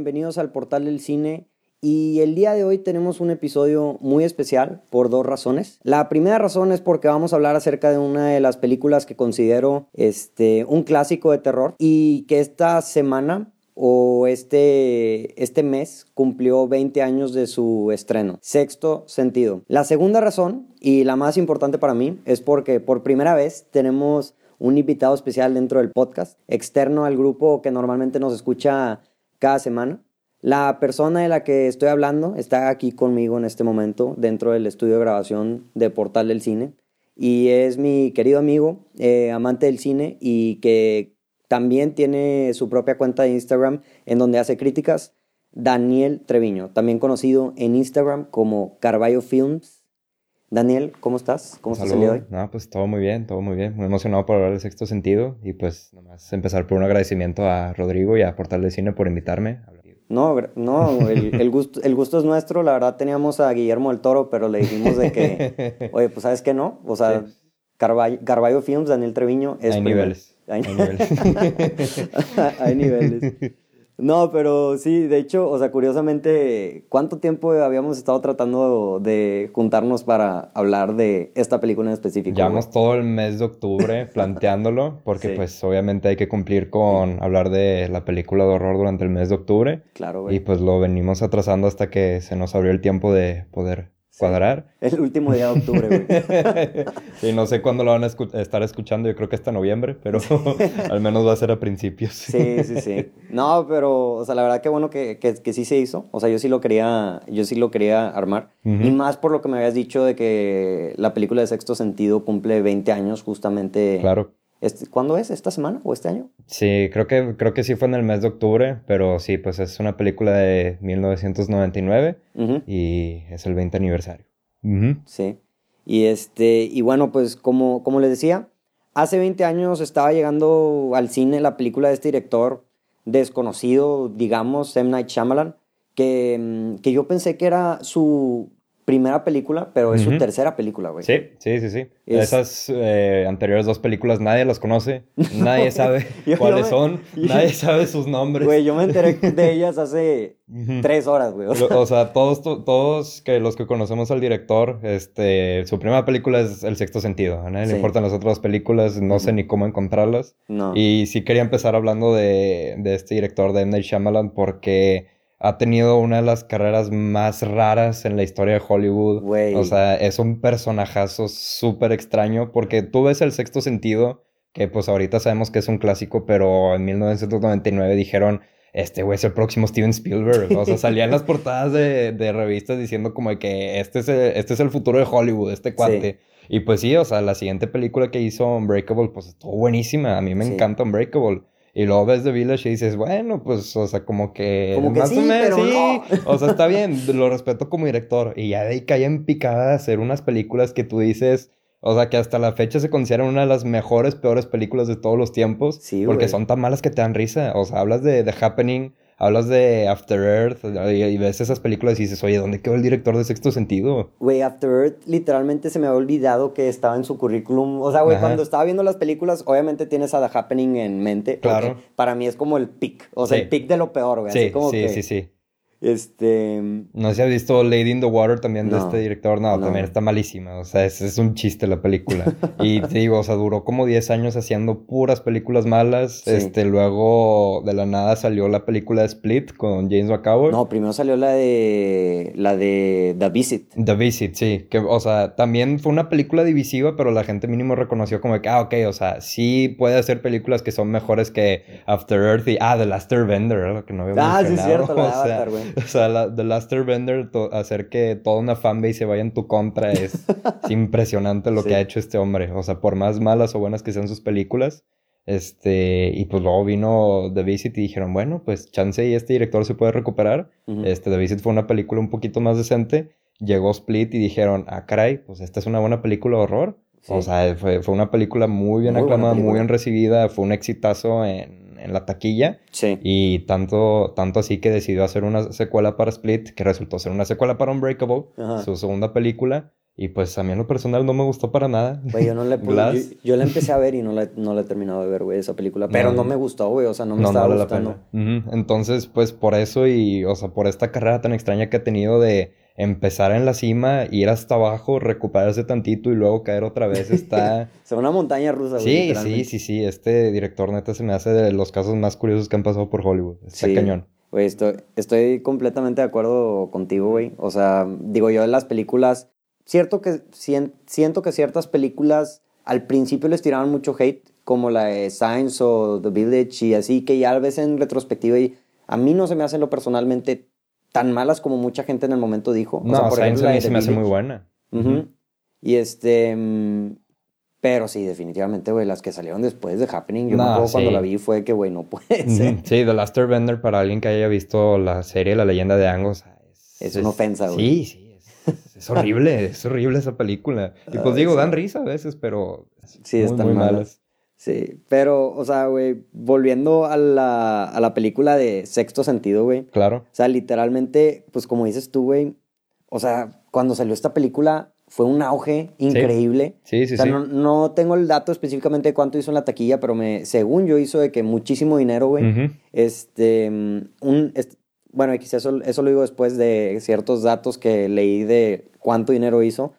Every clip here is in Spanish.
Bienvenidos al Portal del Cine. Y el día de hoy tenemos un episodio muy especial por dos razones. La primera razón es porque vamos a hablar acerca de una de las películas que considero este, un clásico de terror y que esta semana o este, este mes cumplió 20 años de su estreno. Sexto sentido. La segunda razón, y la más importante para mí, es porque por primera vez tenemos un invitado especial dentro del podcast, externo al grupo que normalmente nos escucha cada semana. La persona de la que estoy hablando está aquí conmigo en este momento dentro del estudio de grabación de Portal del Cine y es mi querido amigo, eh, amante del cine y que también tiene su propia cuenta de Instagram en donde hace críticas, Daniel Treviño, también conocido en Instagram como Carballo Films. Daniel, ¿cómo estás? ¿Cómo estás el día de hoy? No, pues todo muy bien, todo muy bien. Muy emocionado por hablar del sexto sentido y pues nomás empezar por un agradecimiento a Rodrigo y a Portal de Cine por invitarme. No, no, el, gusto, el gusto es nuestro. La verdad teníamos a Guillermo del Toro, pero le dijimos de que, oye, pues ¿sabes qué no? O sea, Carballo, Films, Daniel Treviño es... Hay niveles. Hay niveles. Hay niveles. No, pero sí, de hecho, o sea, curiosamente, ¿cuánto tiempo habíamos estado tratando de juntarnos para hablar de esta película en específico? Llevamos todo el mes de octubre planteándolo, porque pues obviamente hay que cumplir con hablar de la película de horror durante el mes de octubre. Claro, güey. Y pues lo venimos atrasando hasta que se nos abrió el tiempo de poder cuadrar. El último día de octubre, güey. y no sé cuándo lo van a estar escuchando, yo creo que hasta noviembre, pero al menos va a ser a principios. sí, sí, sí. No, pero, o sea, la verdad que bueno que, que, sí se hizo. O sea, yo sí lo quería, yo sí lo quería armar. Y más por lo que me habías dicho de que la película de Sexto Sentido cumple 20 años justamente. Claro. Este, ¿Cuándo es? ¿Esta semana o este año? Sí, creo que, creo que sí fue en el mes de octubre, pero sí, pues es una película de 1999 y es el 20 aniversario. Sí. Y, este, y bueno, pues como, como les decía, hace 20 años estaba llegando al cine la película de este director desconocido, digamos, M. Night Shyamalan, que, mm, que yo pensé que era su primera película, pero es su tercera película, güey. Sí, sí, sí, sí. Esas eh, anteriores dos películas nadie las conoce, nadie sabe cuáles son, nadie sabe sus nombres. Güey, yo me enteré de ellas hace tres horas, güey. O sea, todos, todos que los que conocemos al director, este, su primera película es El Sexto Sentido. A nadie le importan las otras películas, no sé ni cómo encontrarlas. No. Y sí quería empezar hablando de, de este director de M. Night Shyamalan porque ha tenido una de las carreras más raras en la historia de Hollywood. O sea, es un personajazo súper extraño porque tú ves el sexto sentido, que pues ahorita sabemos que es un clásico, pero en 1999 dijeron, este güey es el próximo Steven Spielberg. O sea, salían las portadas de, revistas diciendo como que este es, el, este es el futuro de Hollywood, este cuate. Y pues sí, o sea, la siguiente película que hizo Unbreakable, pues estuvo buenísima. A mí me encanta Unbreakable. Y luego ves The Village y dices, bueno, pues, o sea, como que... Como que sí, pero No. O sea, está bien, lo respeto como director. Y ya de ahí cae en picada de hacer unas películas que tú dices... O sea, que hasta la fecha se consideran una de las mejores, peores películas de todos los tiempos. Sí, Porque son tan malas que te dan risa. O sea, hablas de The Happening hablas de After Earth y, ves esas películas y dices, oye, ¿dónde quedó el director de Sexto Sentido? Güey, After Earth literalmente se me había olvidado que estaba en su currículum. O sea, güey, cuando estaba viendo las películas, obviamente tienes a The Happening en mente. Claro. Para mí es como el pick, o sea, el pick de lo peor, güey. Sí, Así como sí, sí, sí. Este. No si has visto Lady in the Water también de este director. No, también está malísima. O sea, es, es un chiste la película. y te digo, o sea, duró como 10 años haciendo puras películas malas. Este, luego de la nada salió la película de Split con James McAvoy. No, primero salió la de. La de The Visit. The Visit, sí. Que, o sea, también fue una película divisiva, pero la gente mínimo reconoció como que, ah, ok, o sea, sí puede hacer películas que son mejores que After Earth y. Ah, The Last Airbender, que no habíamos Ah, sí, es cierto, la de Avatar, güey. O sea, la, The Last Airbender, hacer que toda una fanbase se vaya en tu contra es, impresionante lo que ha hecho este hombre. O sea, por más malas o buenas que sean sus películas. Este, y pues luego vino The Visit y dijeron, bueno, pues chance y este director se puede recuperar. Este, The Visit fue una película un poquito más decente. Llegó Split y dijeron, ah, caray, pues esta es una buena película de horror. O sea, fue, fue, una película muy bien aclamada, muy bien recibida, fue un exitazo en en la taquilla. Sí. Y tanto, tanto así que decidió hacer una secuela para Split, que resultó ser una secuela para Unbreakable, su segunda película. Y pues a mí en lo personal no me gustó para nada. Güey, yo no le yo, la empecé a ver y no la, no la he terminado de ver, güey, esa película. Pero no, me gustó, güey. O sea, no me estaba gustando. Entonces, pues por eso y, o sea, por esta carrera tan extraña que he tenido de empezar en la cima, ir hasta abajo, recuperarse tantito y luego caer otra vez, está... Se una montaña rusa. Sí, sí, sí, sí. Este director neta se me hace de los casos más curiosos que han pasado por Hollywood. Está cañón. Güey, estoy, estoy completamente de acuerdo contigo, güey. O sea, digo yo, en las películas Cierto que siento que ciertas películas al principio les tiraban mucho hate, como la de Science o The Village y así, que ya a veces en retrospectiva y a mí no se me hacen lo personalmente tan malas como mucha gente en el momento dijo. No, o Science a mí se me hace muy buena. Y este... Mm, pero sí, definitivamente, güey, las que salieron después de Happening, yo me acuerdo cuando la vi fue que, güey, no puede ser. Sí, The Last Airbender, para alguien que haya visto la serie La leyenda de Angos, es, es una ofensa, güey. Sí, sí, es horrible, es horrible esa película. Y pues digo, dan risa a veces, pero sí, están muy malas. Sí, pero, o sea, güey, volviendo a la, a la película de Sexto Sentido, güey. Claro. O sea, literalmente, pues como dices tú, güey, o sea, cuando salió esta película fue un auge increíble. Sí, sí, o sea, No, no, tengo el dato específicamente de cuánto hizo en la taquilla, pero me, según yo hizo de que muchísimo dinero, güey. Este, un, este, bueno, eso, eso lo digo después de ciertos datos que leí de cuánto dinero hizo,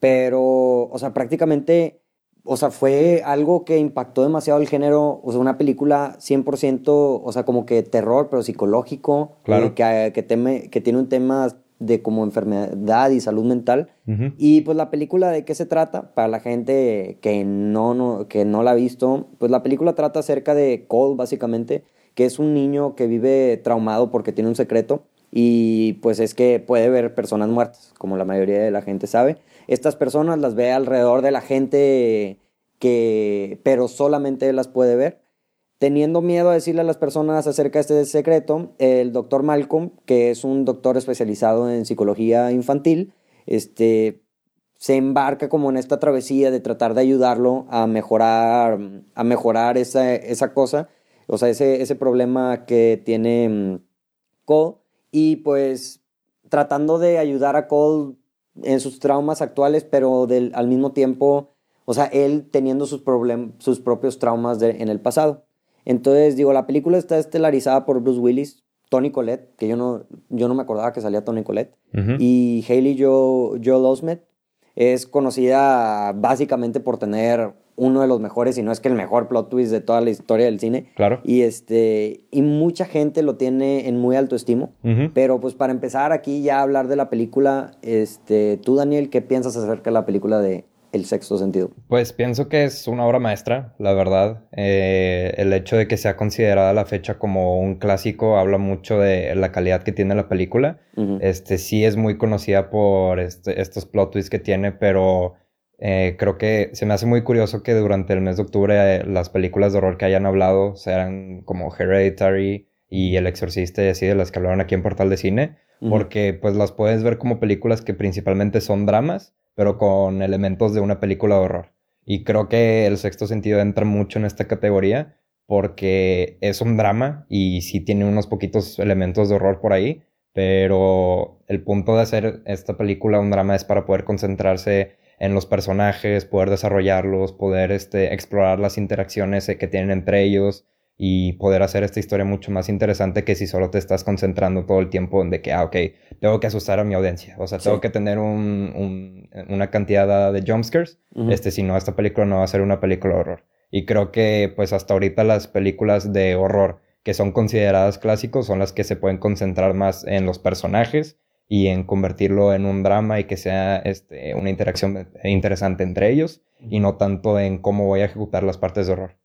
pero, o sea, prácticamente, o sea, fue algo que impactó demasiado el género, o sea, una película 100%, o sea, como que terror, pero psicológico, claro. que, que, teme, que tiene un tema de como enfermedad y salud mental. Y pues la película de qué se trata, para la gente que no, no, que no la ha visto, pues la película trata acerca de Cole, básicamente, que es un niño que vive traumado porque tiene un secreto y pues es que puede ver personas muertas, como la mayoría de la gente sabe. Estas personas las ve alrededor de la gente que, pero solamente las puede ver. Teniendo miedo a decirle a las personas acerca de este secreto, el doctor Malcolm, que es un doctor especializado en psicología infantil, este, se embarca como en esta travesía de tratar de ayudarlo a mejorar, a mejorar esa, esa cosa o sea, ese, ese problema que tiene mm, Cole y pues tratando de ayudar a Cole en sus traumas actuales, pero del, al mismo tiempo, o sea, él teniendo sus, sus propios traumas en el pasado. Entonces, digo, la película está estelarizada por Bruce Willis, Tony Collette, que yo no, yo no me acordaba que salía Tony Collette, y Hayley Joe, Joe Osment. Es conocida básicamente por tener uno de los mejores, y no es que el mejor plot twist de toda la historia del cine. Claro. Y este, y mucha gente lo tiene en muy alto estimo. Pero pues para empezar aquí ya a hablar de la película, este, tú Daniel, ¿qué piensas acerca de la película de El sexto sentido? Pues pienso que es una obra maestra, la verdad. Eh, el hecho de que sea considerada la fecha como un clásico habla mucho de la calidad que tiene la película. Este sí es muy conocida por este, estos plot twists que tiene, pero eh, creo que se me hace muy curioso que durante el mes de octubre eh, las películas de horror que hayan hablado sean como Hereditary y El Exorcista y así de las que hablaron aquí en Portal de Cine, porque pues las puedes ver como películas que principalmente son dramas, pero con elementos de una película de horror. Y creo que El Sexto Sentido entra mucho en esta categoría porque es un drama y sí tiene unos poquitos elementos de horror por ahí, pero el punto de hacer esta película un drama es para poder concentrarse en los personajes, poder desarrollarlos, poder este, explorar las interacciones que tienen entre ellos y poder hacer esta historia mucho más interesante que si solo te estás concentrando todo el tiempo en de que, ah, ok, tengo que asustar a mi audiencia. O sea, tengo que tener un, una cantidad de jumpscares. Este, si no, esta película no va a ser una película de horror. Y creo que, pues, hasta ahorita las películas de horror que son consideradas clásicos son las que se pueden concentrar más en los personajes y en convertirlo en un drama y que sea este, una interacción interesante entre ellos y no tanto en cómo voy a ejecutar las partes de horror.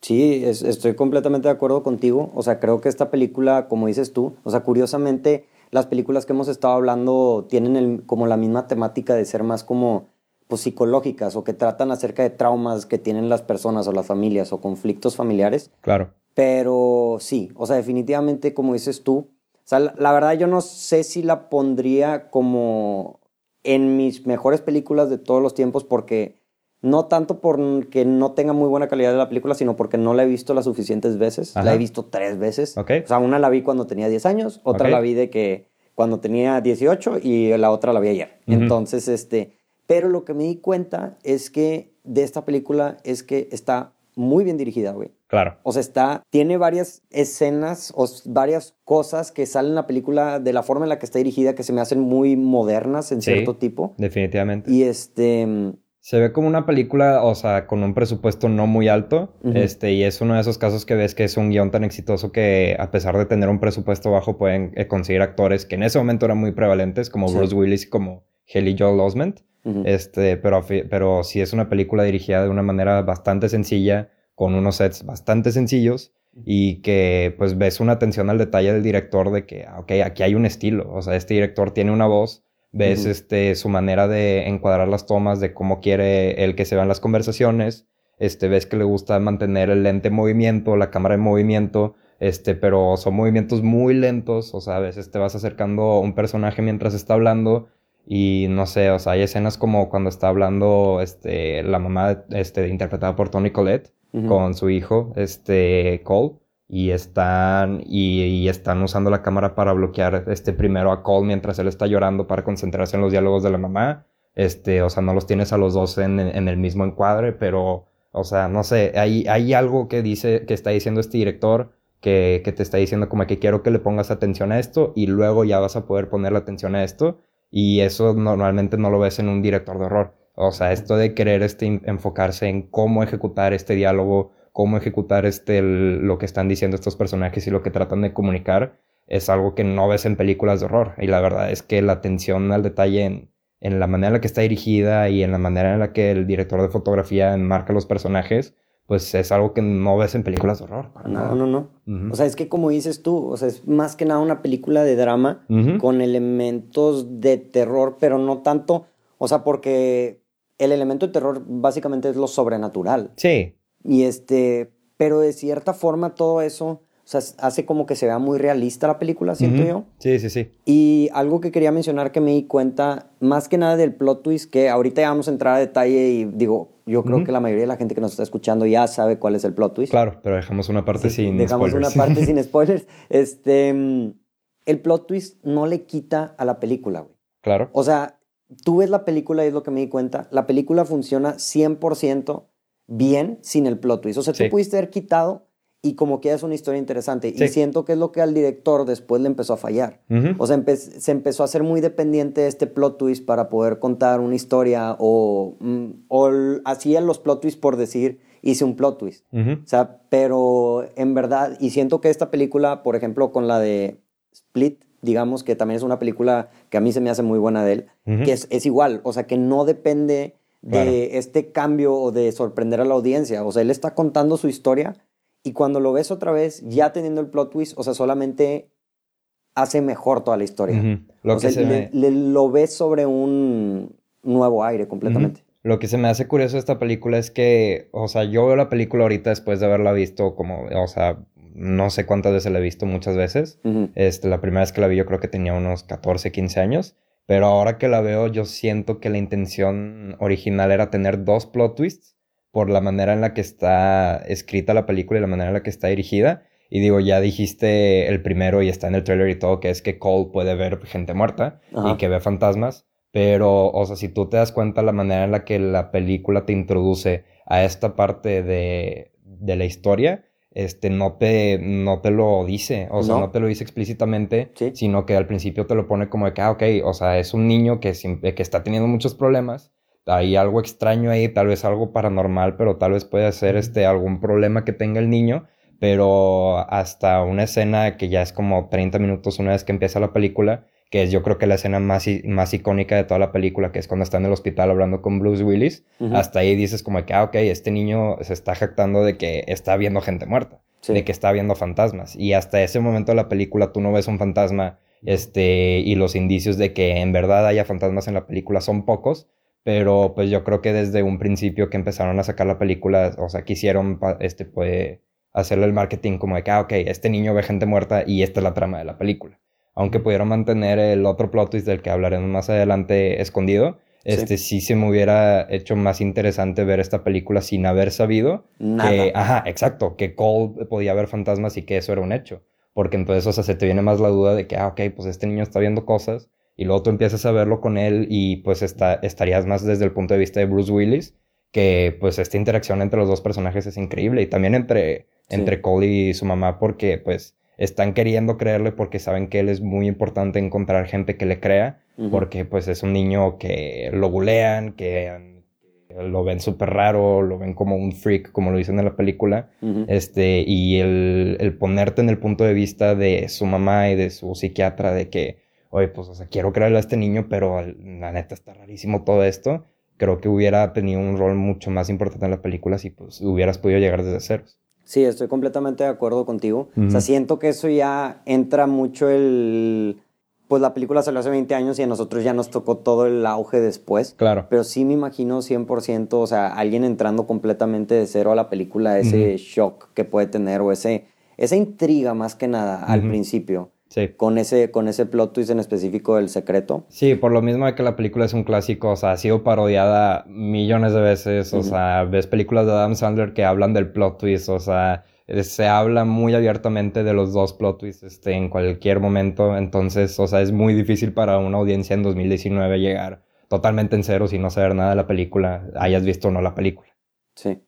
Sí, estoy completamente de acuerdo contigo. O sea, creo que esta película, como dices tú, o sea, curiosamente, las películas que hemos estado hablando tienen como la misma temática de ser más como pues, psicológicas o que tratan acerca de traumas que tienen las personas o las familias o conflictos familiares. Claro. Pero sí, o sea, definitivamente, como dices tú, o sea, la, verdad yo no sé si la pondría como en mis mejores películas de todos los tiempos porque no tanto porque no tenga muy buena calidad de la película, sino porque no la he visto las suficientes veces. La he visto tres veces. O sea, una la vi cuando tenía 10 años, otra la vi de que cuando tenía 18 y la otra la vi ayer. Entonces, este, Pero lo que me di cuenta es que de esta película es que está muy bien dirigida, güey. Claro. O sea, está, tiene varias escenas o varias cosas que salen en la película de la forma en la que está dirigida que se me hacen muy modernas en cierto tipo. Definitivamente. Y este... Se ve como una película, o sea, con un presupuesto no muy alto, este, y es uno de esos casos que ves que es un guion tan exitoso que a pesar de tener un presupuesto bajo pueden eh, conseguir actores que en ese momento eran muy prevalentes, como Bruce Willis y como Haley Joel Osment, este, pero, pero sí es una película dirigida de una manera bastante sencilla, con unos sets bastante sencillos y que pues ves una atención al detalle del director de que, ah, ok, aquí hay un estilo, o sea, este director tiene una voz, ves este, su manera de encuadrar las tomas, de cómo quiere él que se vean las conversaciones, este, ves que le gusta mantener el lente en movimiento, la cámara en movimiento, este, pero son movimientos muy lentos, o sea, a veces te vas acercando a un personaje mientras está hablando y no sé, o sea, hay escenas como cuando está hablando este, la mamá este, interpretada por Tony Collette, con su hijo, este, Cole, y están, y, están usando la cámara para bloquear, este, primero a Cole mientras él está llorando para concentrarse en los diálogos de la mamá, este, o sea, no los tienes a los dos en, el mismo encuadre, pero, o sea, no sé, hay, hay algo que dice, que está diciendo este director, que, que, te está diciendo como que quiero que le pongas atención a esto y luego ya vas a poder ponerle atención a esto y eso normalmente no lo ves en un director de horror. O sea, esto de querer este, enfocarse en cómo ejecutar este diálogo, cómo ejecutar este, lo que están diciendo estos personajes y lo que tratan de comunicar, es algo que no ves en películas de horror. Y la verdad es que la atención al detalle en, en la manera en la que está dirigida y en la manera en la que el director de fotografía enmarca los personajes, pues es algo que no ves en películas de horror. No, no, no. O sea, es que como dices tú, o sea, es más que nada una película de drama con elementos de terror, pero no tanto, o sea, porque el elemento de terror básicamente es lo sobrenatural. Sí. Y este, pero de cierta forma todo eso, o sea, hace como que se vea muy realista la película, siento yo. Sí, sí, sí. Y algo que quería mencionar que me di cuenta, más que nada del plot twist, que ahorita ya vamos a entrar a detalle y digo, yo creo que la mayoría de la gente que nos está escuchando ya sabe cuál es el plot twist. Claro, pero dejamos una parte sin dejamos spoilers. una parte sin spoilers. Este, el plot twist no le quita a la película, güey. Claro. O sea, tú ves la película y es lo que me di cuenta, la película funciona 100% bien sin el plot twist. O sea, tú pudiste haber quitado y como que es una historia interesante. Y siento que es lo que al director después le empezó a fallar. O sea, se empezó a hacer muy dependiente de este plot twist para poder contar una historia o, mm, o hacía los plot twists por decir, hice un plot twist. O sea, pero en verdad, y siento que esta película, por ejemplo, con la de Split, digamos que también es una película que a mí se me hace muy buena de él, que es, es, igual, o sea, que no depende de este cambio o de sorprender a la audiencia, o sea, él está contando su historia y cuando lo ves otra vez, ya teniendo el plot twist, o sea, solamente hace mejor toda la historia. Lo o sea, le, lo ves sobre un nuevo aire completamente. Lo que se me hace curioso de esta película es que, o sea, yo veo la película ahorita después de haberla visto como, o sea, no sé cuántas veces la he visto muchas veces. este, la primera vez que la vi yo creo que tenía unos 14, 15 años. Pero ahora que la veo yo siento que la intención original era tener dos plot twists por la manera en la que está escrita la película y la manera en la que está dirigida. Y digo, ya dijiste el primero y está en el trailer y todo, que es que Cole puede ver gente muerta y que ve fantasmas. Pero, o sea, si tú te das cuenta la manera en la que la película te introduce a esta parte de, de la historia, este, no te, no te lo dice, o sea, no, te lo dice explícitamente, sino que al principio te lo pone como de que, ah, ok, o sea, es un niño que, que está teniendo muchos problemas, hay algo extraño ahí, tal vez algo paranormal, pero tal vez puede ser este, algún problema que tenga el niño, pero hasta una escena que ya es como 30 minutos una vez que empieza la película, que es yo creo que la escena más, más icónica de toda la película, que es cuando está en el hospital hablando con Bruce Willis. Hasta ahí dices como que, ah, ok, este niño se está jactando de que está viendo gente muerta, de que está viendo fantasmas. Y hasta ese momento de la película tú no ves un fantasma, este, y los indicios de que en verdad haya fantasmas en la película son pocos. Pero pues yo creo que desde un principio que empezaron a sacar la película, o sea, quisieron, este, pues, hacerle el marketing como de que, ah, ok, este niño ve gente muerta y esta es la trama de la película aunque pudieron mantener el otro plot twist del que hablaremos más adelante escondido, este sí. se me hubiera hecho más interesante ver esta película sin haber sabido que, ajá, exacto, que Cole podía ver fantasmas y que eso era un hecho. Porque entonces, o sea, se te viene más la duda de que, ah, ok, pues este niño está viendo cosas y luego tú empiezas a verlo con él y pues está, estarías más desde el punto de vista de Bruce Willis, que pues esta interacción entre los dos personajes es increíble y también entre, entre Cole y su mamá porque pues están queriendo creerle porque saben que él es muy importante encontrar gente que le crea, porque pues es un niño que lo bulean, que lo ven súper raro, lo ven como un freak, como lo dicen en la película, este, y el, el, ponerte en el punto de vista de su mamá y de su psiquiatra de que, oye, pues, o sea, quiero creerle a este niño, pero la neta está rarísimo todo esto, creo que hubiera tenido un rol mucho más importante en la película si pues hubieras podido llegar desde ceros. Sí, estoy completamente de acuerdo contigo. O sea, siento que eso ya entra mucho el... Pues la película salió hace 20 años y a nosotros ya nos tocó todo el auge después. Claro. Pero sí me imagino 100%, o sea, alguien entrando completamente de cero a la película, ese shock que puede tener o ese, esa intriga más que nada al principio. Sí. Con ese, con ese plot twist en específico del secreto. Sí, por lo mismo de que la película es un clásico, o sea, ha sido parodiada millones de veces, o sea, ves películas de Adam Sandler que hablan del plot twist, o sea, eh, se habla muy abiertamente de los dos plot twists este, en cualquier momento, entonces, o sea, es muy difícil para una audiencia en 2019 llegar totalmente en cero sin no saber nada de la película, hayas visto o no la película. Sí.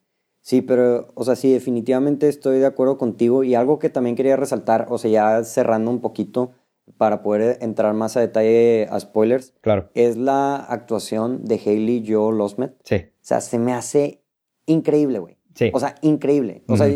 Sí, pero, o sea, sí, definitivamente estoy de acuerdo contigo. Y algo que también quería resaltar, o sea, ya cerrando un poquito para poder entrar más a detalle a spoilers. Claro. Es la actuación de Hailey Joel Osment. Sí. O sea, se me hace increíble, güey. Sí. O sea, increíble. O sea,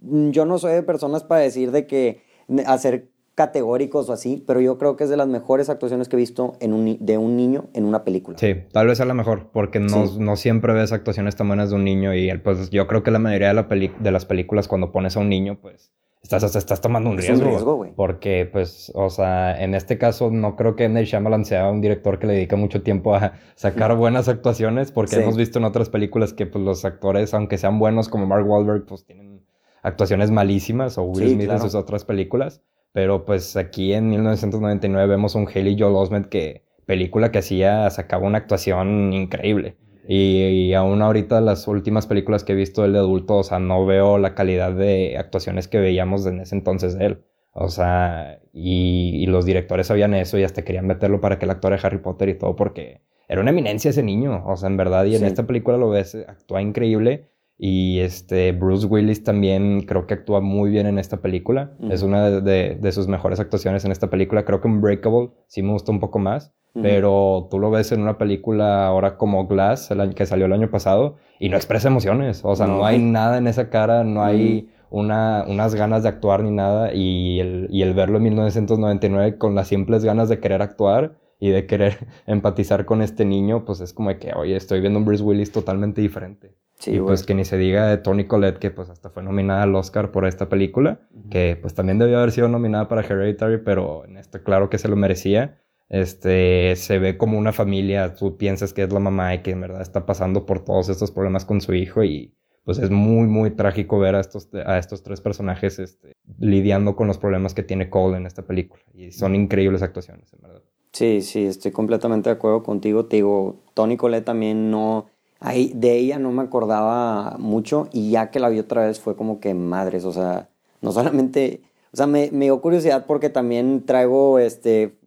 yo no soy de personas para decir de que hacer categóricos o así, pero yo creo que es de las mejores actuaciones que he visto en un, de un niño en una película. Sí, tal vez sea la mejor, porque no, no siempre ves actuaciones tan buenas de un niño y pues yo creo que la mayoría de, la de las películas cuando pones a un niño, pues estás, estás tomando un riesgo. un riesgo. Porque, pues, o sea, en este caso no creo que Neil Shyamalan sea un director que le dedique mucho tiempo a sacar buenas actuaciones, porque hemos visto en otras películas que pues los actores, aunque sean buenos como Mark Wahlberg, pues tienen actuaciones malísimas o Will Smith en sus otras películas. Pero pues aquí en 1999 vemos un Haley Joel Osment que película que hacía sacaba una actuación increíble. Y, aún ahorita las últimas películas que he visto él de adulto, o sea, no veo la calidad de actuaciones que veíamos en ese entonces de él. O sea, y, los directores sabían eso y hasta querían meterlo para que el actor de Harry Potter y todo, porque era una eminencia ese niño, o sea, en verdad, y en esta película lo ves, actúa increíble y este Bruce Willis también creo que actúa muy bien en esta película. Es una de, sus mejores actuaciones en esta película. Creo que Unbreakable sí me gustó un poco más. Pero tú lo ves en una película ahora como Glass, el año, que salió el año pasado, y no expresa emociones. O sea, no, hay nada en esa cara, no hay una, unas ganas de actuar ni nada. Y el, y el verlo en 1999 con las simples ganas de querer actuar y de querer empatizar con este niño, pues es como que, oye, estoy viendo un Bruce Willis totalmente diferente. Sí, y pues que ni se diga de Tony Collette, que pues hasta fue nominada al Oscar por esta película, que pues también debió haber sido nominada para Hereditary, pero en esto claro que se lo merecía. Este, se ve como una familia, tú piensas que es la mamá y que en verdad está pasando por todos estos problemas con su hijo y pues es muy, muy trágico ver a estos, a estos tres personajes este, lidiando con los problemas que tiene Cole en esta película. Y son increíbles actuaciones, en verdad. Sí, sí, estoy completamente de acuerdo contigo. Te digo, Tony Collette también no Ahí, de ella no me acordaba mucho y ya que la vi otra vez fue como que madres, o sea, no solamente, o sea, me, me dio curiosidad porque también traigo este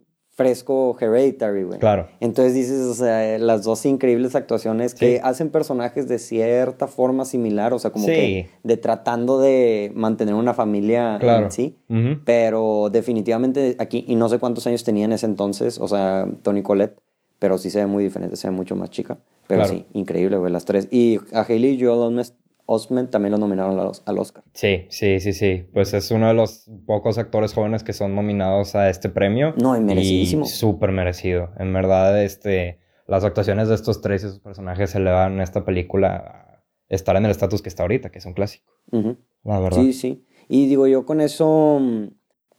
fresco Hereditary, güey. Claro. Entonces dices, o sea, las dos increíbles actuaciones que hacen personajes de cierta forma similar, o sea, como que de tratando de mantener una familia en sí. Pero definitivamente aquí, y no sé cuántos años tenía en ese entonces, o sea, Tony Colette, pero sí se ve muy diferente, se ve mucho más chica. Pero sí, increíble, güey, las tres. Y a Haley Joel Osment también lo nominaron al Oscar. Sí, sí, sí, sí. Pues es uno de los pocos actores jóvenes que son nominados a este premio. No, y merecidísimo. Súper merecido. En verdad, este, las actuaciones de estos tres y sus personajes se le van a esta película a estar en el estatus que está ahorita, que es un clásico. La verdad. Sí, sí. Y digo, yo con eso mm,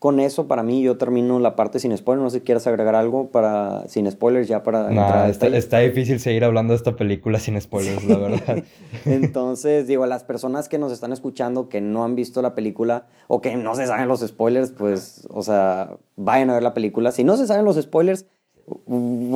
con eso, para mí, yo termino la parte sin spoilers. No sé si quieres agregar algo para sin spoilers ya para entrar está, está, difícil seguir hablando de esta película sin spoilers, la verdad. Entonces, digo, a las personas que nos están escuchando que no han visto la película o que no se saben los spoilers, pues, o sea, vayan a ver la película. Si no se saben los spoilers,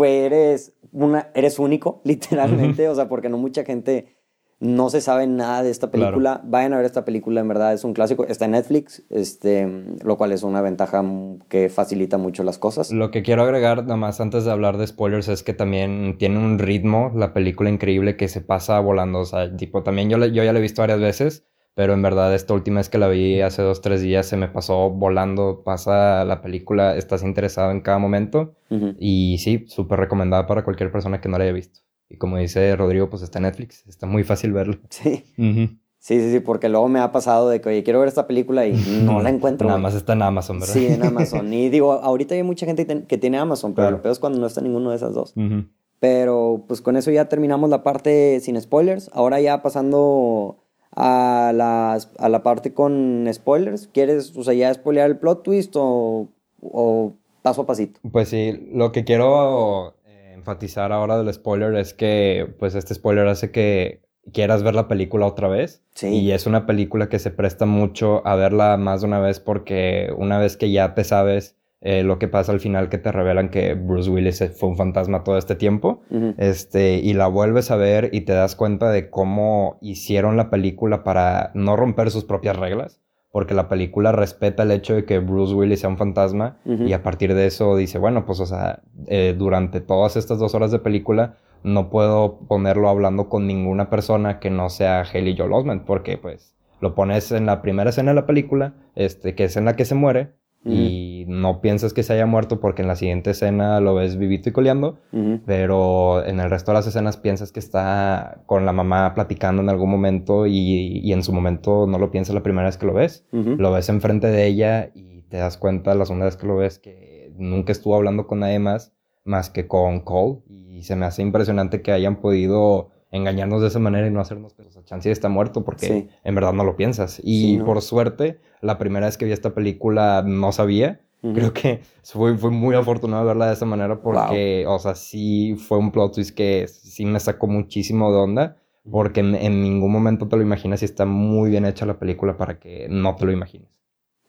eres, una, eres único, literalmente. O sea, porque no mucha gente no se sabe nada de esta película, vayan a ver esta película, en verdad es un clásico, está en Netflix, este, lo cual es una ventaja que facilita mucho las cosas. Lo que quiero agregar, nada más antes de hablar de spoilers, es que también tiene un ritmo, la película increíble que se pasa volando, o sea, tipo, también yo, yo ya la he visto varias veces, pero en verdad esta última vez que la vi hace dos, tres días se me pasó volando, pasa la película, estás interesado en cada momento, y sí, súper recomendada para cualquier persona que no la haya visto. Y como dice Rodrigo, pues está en Netflix, está muy fácil verlo. Sí. Sí, sí, sí, porque luego me ha pasado de que, oye, quiero ver esta película y no la encuentro. Nada más está en Amazon, ¿verdad? Sí, en Amazon. Y digo, ahorita hay mucha gente que tiene Amazon, pero lo peor es cuando no está ninguno de esas dos. Pero pues con eso ya terminamos la parte sin spoilers. Ahora ya pasando a la, a la parte con spoilers. ¿Quieres, o sea, ya spoilear el plot twist o, o paso a pasito? Pues sí, lo que quiero enfatizar ahora del spoiler es que, pues, este spoiler hace que quieras ver la película otra vez. Sí. Y es una película que se presta mucho a verla más de una vez porque una vez que ya te sabes eh, lo que pasa al final que te revelan que Bruce Willis fue un fantasma todo este tiempo, este, y la vuelves a ver y te das cuenta de cómo hicieron la película para no romper sus propias reglas porque la película respeta el hecho de que Bruce Willis sea un fantasma y a partir de eso dice, bueno, pues o sea, eh, durante todas estas dos horas de película no puedo ponerlo hablando con ninguna persona que no sea Haley Joel Osment, porque pues lo pones en la primera escena de la película, este, que es en la que se muere, y no piensas que se haya muerto porque en la siguiente escena lo ves vivito y coleando, pero en el resto de las escenas piensas que está con la mamá platicando en algún momento y, y en su momento no lo piensas la primera vez que lo ves, lo ves enfrente de ella y te das cuenta la segunda vez que lo ves que nunca estuvo hablando con nadie más más que con Cole. Y se me hace impresionante que hayan podido engañarnos de esa manera y no hacernos que pues, Chansey está muerto porque en verdad no lo piensas. Y por suerte, la primera vez que vi esta película no sabía. Creo que fue, fue muy afortunado verla de esa manera porque, o sea, sí fue un plot twist que sí me sacó muchísimo de onda porque en, en, ningún momento te lo imaginas y está muy bien hecha la película para que no te lo imagines.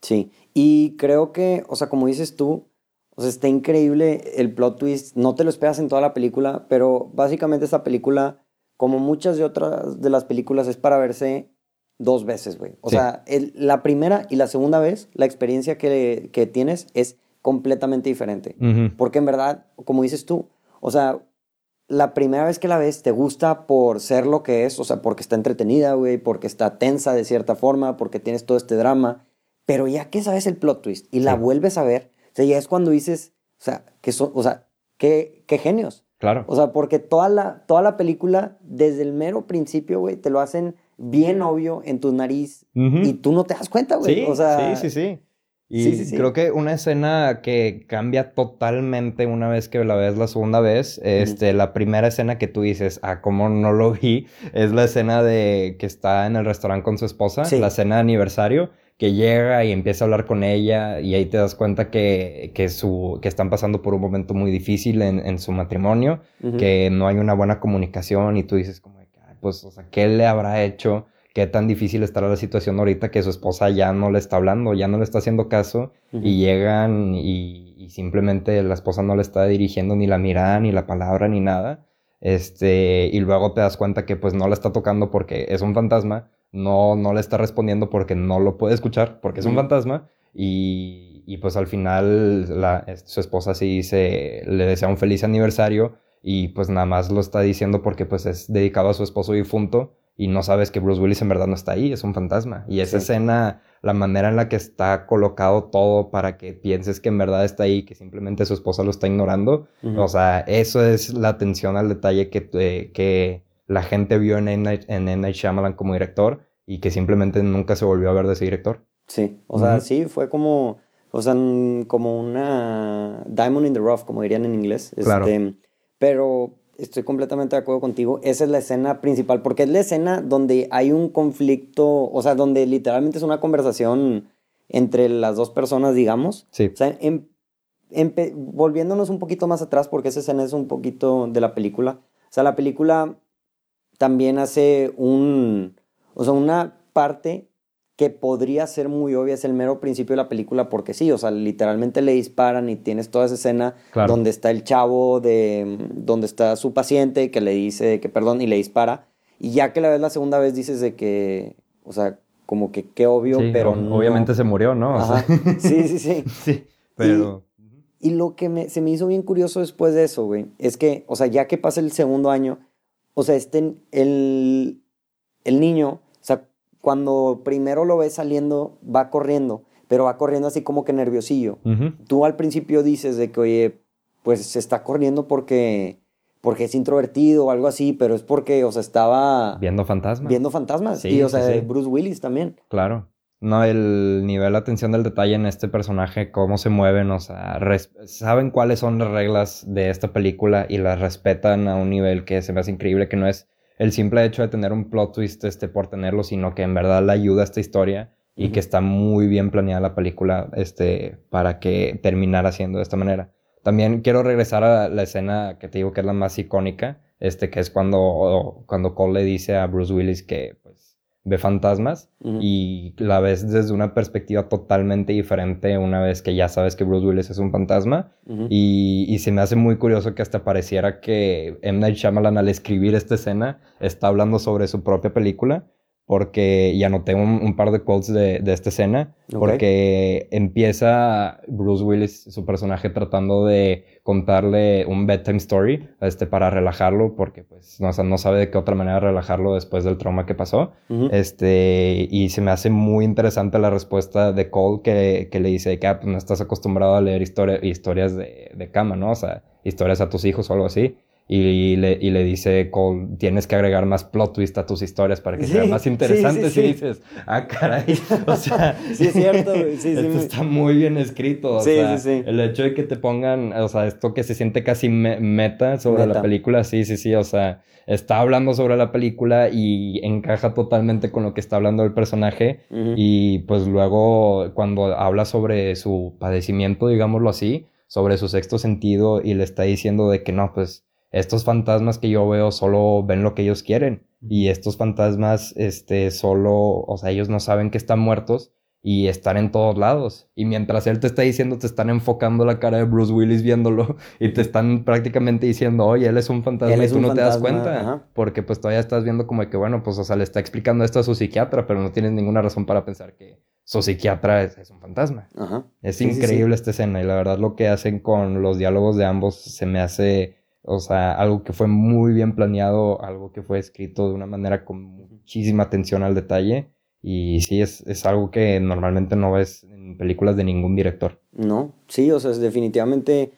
Sí, y creo que, o sea, como dices tú, o sea, está increíble el plot twist, no te lo esperas en toda la película, pero básicamente esta película como muchas de otras de las películas, es para verse dos veces, güey. O sea, la primera y la segunda vez, la experiencia que, que tienes es completamente diferente. Porque en verdad, como dices tú, o sea, la primera vez que la ves te gusta por ser lo que es, o sea, porque está entretenida, güey, porque está tensa de cierta forma, porque tienes todo este drama. Pero ya que sabes el plot twist y la vuelves a ver, o sea, ya es cuando dices, o sea, que son, o sea, qué, qué genios. Claro. O sea, porque toda la, toda la película, desde el mero principio, güey, te lo hacen bien obvio en tu nariz y tú no te das cuenta, güey. Sí, o sea, sí, sí, sí. Y creo que una escena que cambia totalmente una vez que la ves la segunda vez, este, la primera escena que tú dices, ah, cómo no lo vi, es la escena de que está en el restaurante con su esposa, la escena de aniversario que llega y empieza a hablar con ella y ahí te das cuenta que, que, su, que están pasando por un momento muy difícil en, en su matrimonio, que no hay una buena comunicación y tú dices como, pues, o sea, ¿qué le habrá hecho? ¿Qué tan difícil estará la situación ahorita que su esposa ya no le está hablando, ya no le está haciendo caso y llegan y, y, simplemente la esposa no le está dirigiendo ni la mirada, ni la palabra, ni nada? Este, y luego te das cuenta que pues no la está tocando porque es un fantasma no, no le está respondiendo porque no lo puede escuchar, porque es un fantasma. Y, y, pues al final la, su esposa sí se, le desea un feliz aniversario y pues nada más lo está diciendo porque pues es dedicado a su esposo difunto y no sabes que Bruce Willis en verdad no está ahí, es un fantasma. Y esa escena, la manera en la que está colocado todo para que pienses que en verdad está ahí, que simplemente su esposa lo está ignorando, o sea, eso es la atención al detalle que, eh, que la gente vio en M. Night, Shyamalan como director y que simplemente nunca se volvió a ver de ese director. Sí, o sea, sí, fue como, o sea, como una diamond in the rough, como dirían en inglés. Claro. Este, pero estoy completamente de acuerdo contigo. Esa es la escena principal, porque es la escena donde hay un conflicto, o sea, donde literalmente es una conversación entre las dos personas, digamos. Sí. O sea, em, volviéndonos un poquito más atrás, porque esa escena es un poquito de la película. O sea, la película también hace un, o sea, una parte que podría ser muy obvia es el mero principio de la película porque sí, o sea, literalmente le disparan y tienes toda esa escena donde está el chavo de donde está su paciente que le dice que perdón y le dispara. Y ya que la ves la segunda vez dices de que, o sea, como que qué obvio, pero Obviamente se murió, ¿no? Sí, sí, sí. sí, pero... Y, lo que me, se me hizo bien curioso después de eso, güey, es que, o sea, ya que pasa el segundo año, o sea, este, el, el niño, o sea, cuando primero lo ves saliendo, va corriendo, pero va corriendo así como que nerviosillo. Tú al principio dices de que, oye, pues se está corriendo porque porque es introvertido o algo así, pero es porque, o sea, estaba... Viendo fantasmas. Viendo fantasmas. Sí, y, o sea, Bruce Willis también. Claro. No, el nivel de atención del detalle en este personaje, cómo se mueven, o sea, saben cuáles son las reglas de esta película y las respetan a un nivel que se me hace increíble, que no es el simple hecho de tener un plot twist este, por tenerlo, sino que en verdad le ayuda a esta historia y que está muy bien planeada la película este, para que terminara siendo de esta manera. También quiero regresar a la escena que te digo que es la más icónica, este, que es cuando, cuando Cole le dice a Bruce Willis que ve fantasmas y la ves desde una perspectiva totalmente diferente una vez que ya sabes que Bruce Willis es un fantasma. Y, y, se me hace muy curioso que hasta pareciera que M. Night Shyamalan al escribir esta escena está hablando sobre su propia película porque ya anoté un, un par de quotes de, de esta escena, porque empieza Bruce Willis, su personaje, tratando de contarle un bedtime story este, para relajarlo, porque pues no, no sabe de qué otra manera relajarlo después del trauma que pasó. este, y se me hace muy interesante la respuesta de Cole que, que le dice que ah, pues no estás acostumbrado a leer historias de, de cama, ¿no? O sea, historias a tus hijos o algo así y le, y le dice Cole, tienes que agregar más plot twist a tus historias para que sean más interesantes y dices, ah, caray, o sea, sí es cierto, sí, esto está muy bien escrito, o sea, el hecho de que te pongan, o sea, esto que se siente casi meta sobre la película, sí, sí, sí, o sea, está hablando sobre la película y encaja totalmente con lo que está hablando el personaje y pues luego cuando habla sobre su padecimiento, digámoslo así, sobre su sexto sentido y le está diciendo de que no, pues estos fantasmas que yo veo solo ven lo que ellos quieren y estos fantasmas, este, solo, o sea, ellos no saben que están muertos y están en todos lados. Y mientras él te está diciendo, te están enfocando la cara de Bruce Willis viéndolo y te están prácticamente diciendo, oye, él es un fantasma y tú no te das cuenta. Porque pues todavía estás viendo como que, bueno, pues, o sea, le está explicando esto a su psiquiatra, pero no tienes ninguna razón para pensar que su psiquiatra es, un fantasma. Es increíble esta escena y la verdad lo que hacen con los diálogos de ambos se me hace o sea, algo que fue muy bien planeado, algo que fue escrito de una manera con muchísima atención al detalle. Y sí, es, es algo que normalmente no ves en películas de ningún director. No, sí, o sea, es definitivamente,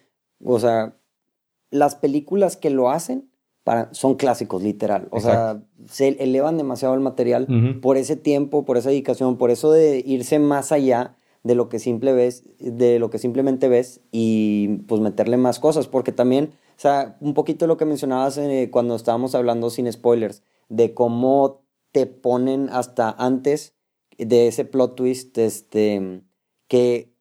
o sea, las películas que lo hacen para, son clásicos, literal. O sea, se elevan demasiado el material por ese tiempo, por esa dedicación, por eso de irse más allá de lo que simple ves, de lo que simplemente ves y pues meterle más cosas, porque también o sea, un poquito lo que mencionabas eh, cuando estábamos hablando sin spoilers, de cómo te ponen hasta antes de ese plot twist, este, que,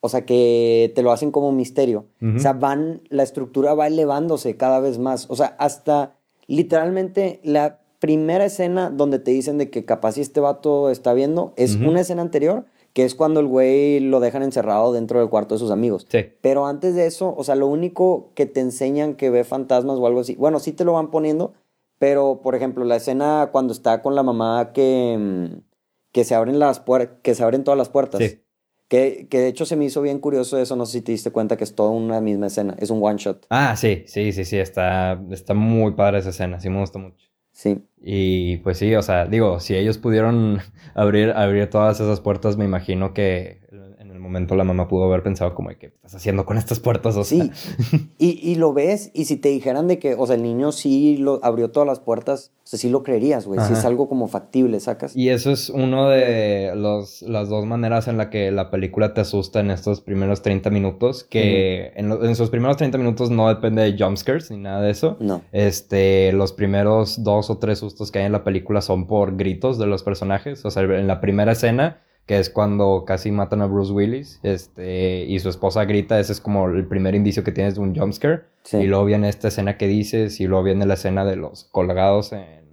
o sea, que te lo hacen como misterio. O sea, van, la estructura va elevándose cada vez más. O sea, hasta literalmente la primera escena donde te dicen de que capaz si este vato está viendo es una escena anterior que es cuando el güey lo dejan encerrado dentro del cuarto de sus amigos. Sí. Pero antes de eso, o sea, lo único que te enseñan que ve fantasmas o algo así, bueno, sí te lo van poniendo, pero por ejemplo, la escena cuando está con la mamá que, mm, que se abren las puertas, que se abren todas las puertas. Sí. Que, que, de hecho se me hizo bien curioso eso, no sé si te diste cuenta que es toda una misma escena, es un one shot. Ah, sí, sí, sí, sí, está, está muy padre esa escena, sí me gusta mucho. Sí. Y pues sí, o sea, digo, si ellos pudieron abrir, abrir todas esas puertas, me imagino que momento la mamá pudo haber pensado como, ¿qué estás haciendo con estas puertas? O sea. Sí, y, y, lo ves, y si te dijeran de que, o sea, el niño sí lo, abrió todas las puertas, o sea, sí lo creerías, güey, si es algo como factible, sacas. Y eso es uno de los, las dos maneras en la que la película te asusta en estos primeros 30 minutos, que en, en, esos primeros 30 minutos no depende de jumpscares ni nada de eso. No. Este, los primeros dos o tres sustos que hay en la película son por gritos de los personajes, o sea, en la primera escena que es cuando casi matan a Bruce Willis, este, y su esposa grita, ese es como el primer indicio que tienes de un jumpscare. Sí. Y luego viene esta escena que dices, y luego viene la escena de los colgados en,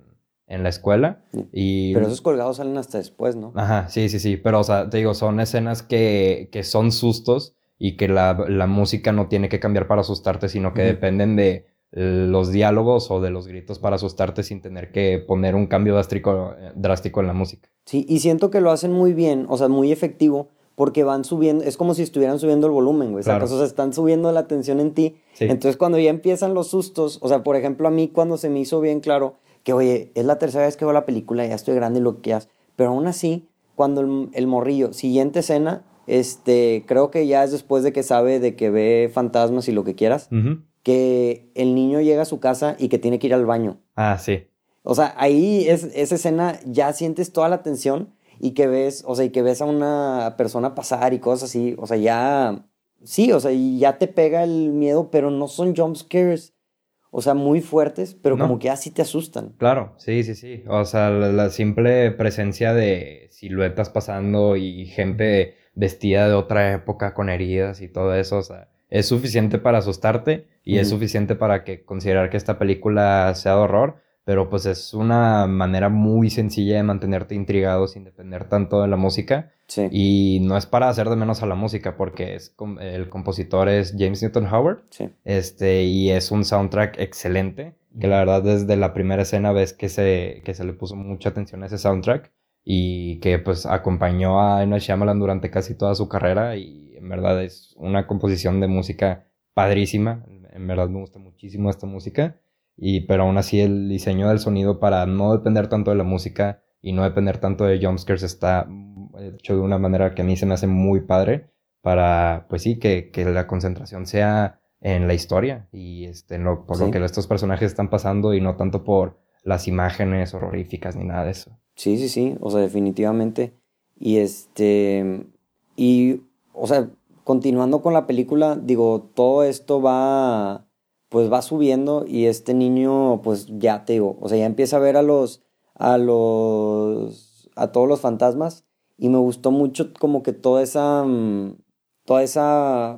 en la escuela. Y... Pero esos colgados salen hasta después, ¿no? Ajá, sí, sí, sí. Pero, o sea, te digo, son escenas que, que son sustos y que la, la música no tiene que cambiar para asustarte, sino que dependen de los diálogos o de los gritos para asustarte sin tener que poner un cambio drástico, drástico en la música. Sí, y siento que lo hacen muy bien, o sea, muy efectivo, porque van subiendo, es como si estuvieran subiendo el volumen, güey. Claro. O sea, están subiendo la atención en ti. Entonces, cuando ya empiezan los sustos, o sea, por ejemplo, a mí cuando se me hizo bien claro que, oye, es la tercera vez que veo la película, ya estoy grande y lo que haces, pero aún así, cuando el, morrillo, siguiente escena, este, creo que ya es después de que sabe de que ve fantasmas y lo que quieras, que el niño llega a su casa y que tiene que ir al baño. Ah, sí. O sea, ahí es, esa escena ya sientes toda la tensión y que ves, o sea, y que ves a una persona pasar y cosas así, o sea, ya, sí, o sea, y ya te pega el miedo, pero no son jump scares, o sea, muy fuertes, pero como que así te asustan. Claro, sí, sí, sí, o sea, la, simple presencia de siluetas pasando y gente vestida de otra época con heridas y todo eso, o sea, es suficiente para asustarte y es suficiente para que considerar que esta película sea de horror, pero pues es una manera muy sencilla de mantenerte intrigado sin depender tanto de la música. Sí. Y no es para hacer de menos a la música, porque es el compositor es James Newton Howard. Sí. Este, y es un soundtrack excelente. Que la verdad, desde la primera escena ves que se, que se le puso mucha atención a ese soundtrack. Y que pues acompañó a M. Shyamalan durante casi toda su carrera. Y en verdad es una composición de música padrísima. En verdad me gusta muchísimo esta música. Y, pero aún así el diseño del sonido para no depender tanto de la música y no depender tanto de jumpscares está hecho de una manera que a mí se me hace muy padre para, pues sí, que, que la concentración sea en la historia y este, lo, por lo que estos personajes están pasando y no tanto por las imágenes horroríficas ni nada de eso. Sí, sí, sí, o sea, definitivamente. Y este, y, o sea, continuando con la película, digo, todo esto va pues va subiendo y este niño, pues ya te digo, o sea, ya empieza a ver a los, a los, a todos los fantasmas y me gustó mucho como que toda esa, mm, toda esa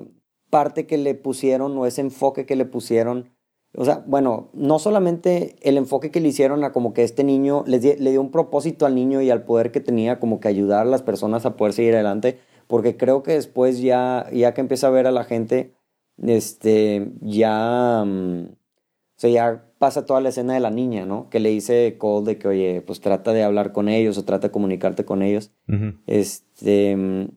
parte que le pusieron o ese enfoque que le pusieron. O sea, bueno, no solamente el enfoque que le hicieron a como que este niño le dio un propósito al niño y al poder que tenía como que ayudar a las personas a poder seguir adelante, porque creo que después ya, ya que empieza a ver a la gente, este, ya, mm, o sea, ya pasa toda la escena de la niña, ¿no? Que le dice Cole de que, oye, pues trata de hablar con ellos o trata de comunicarte con ellos. Este, mm,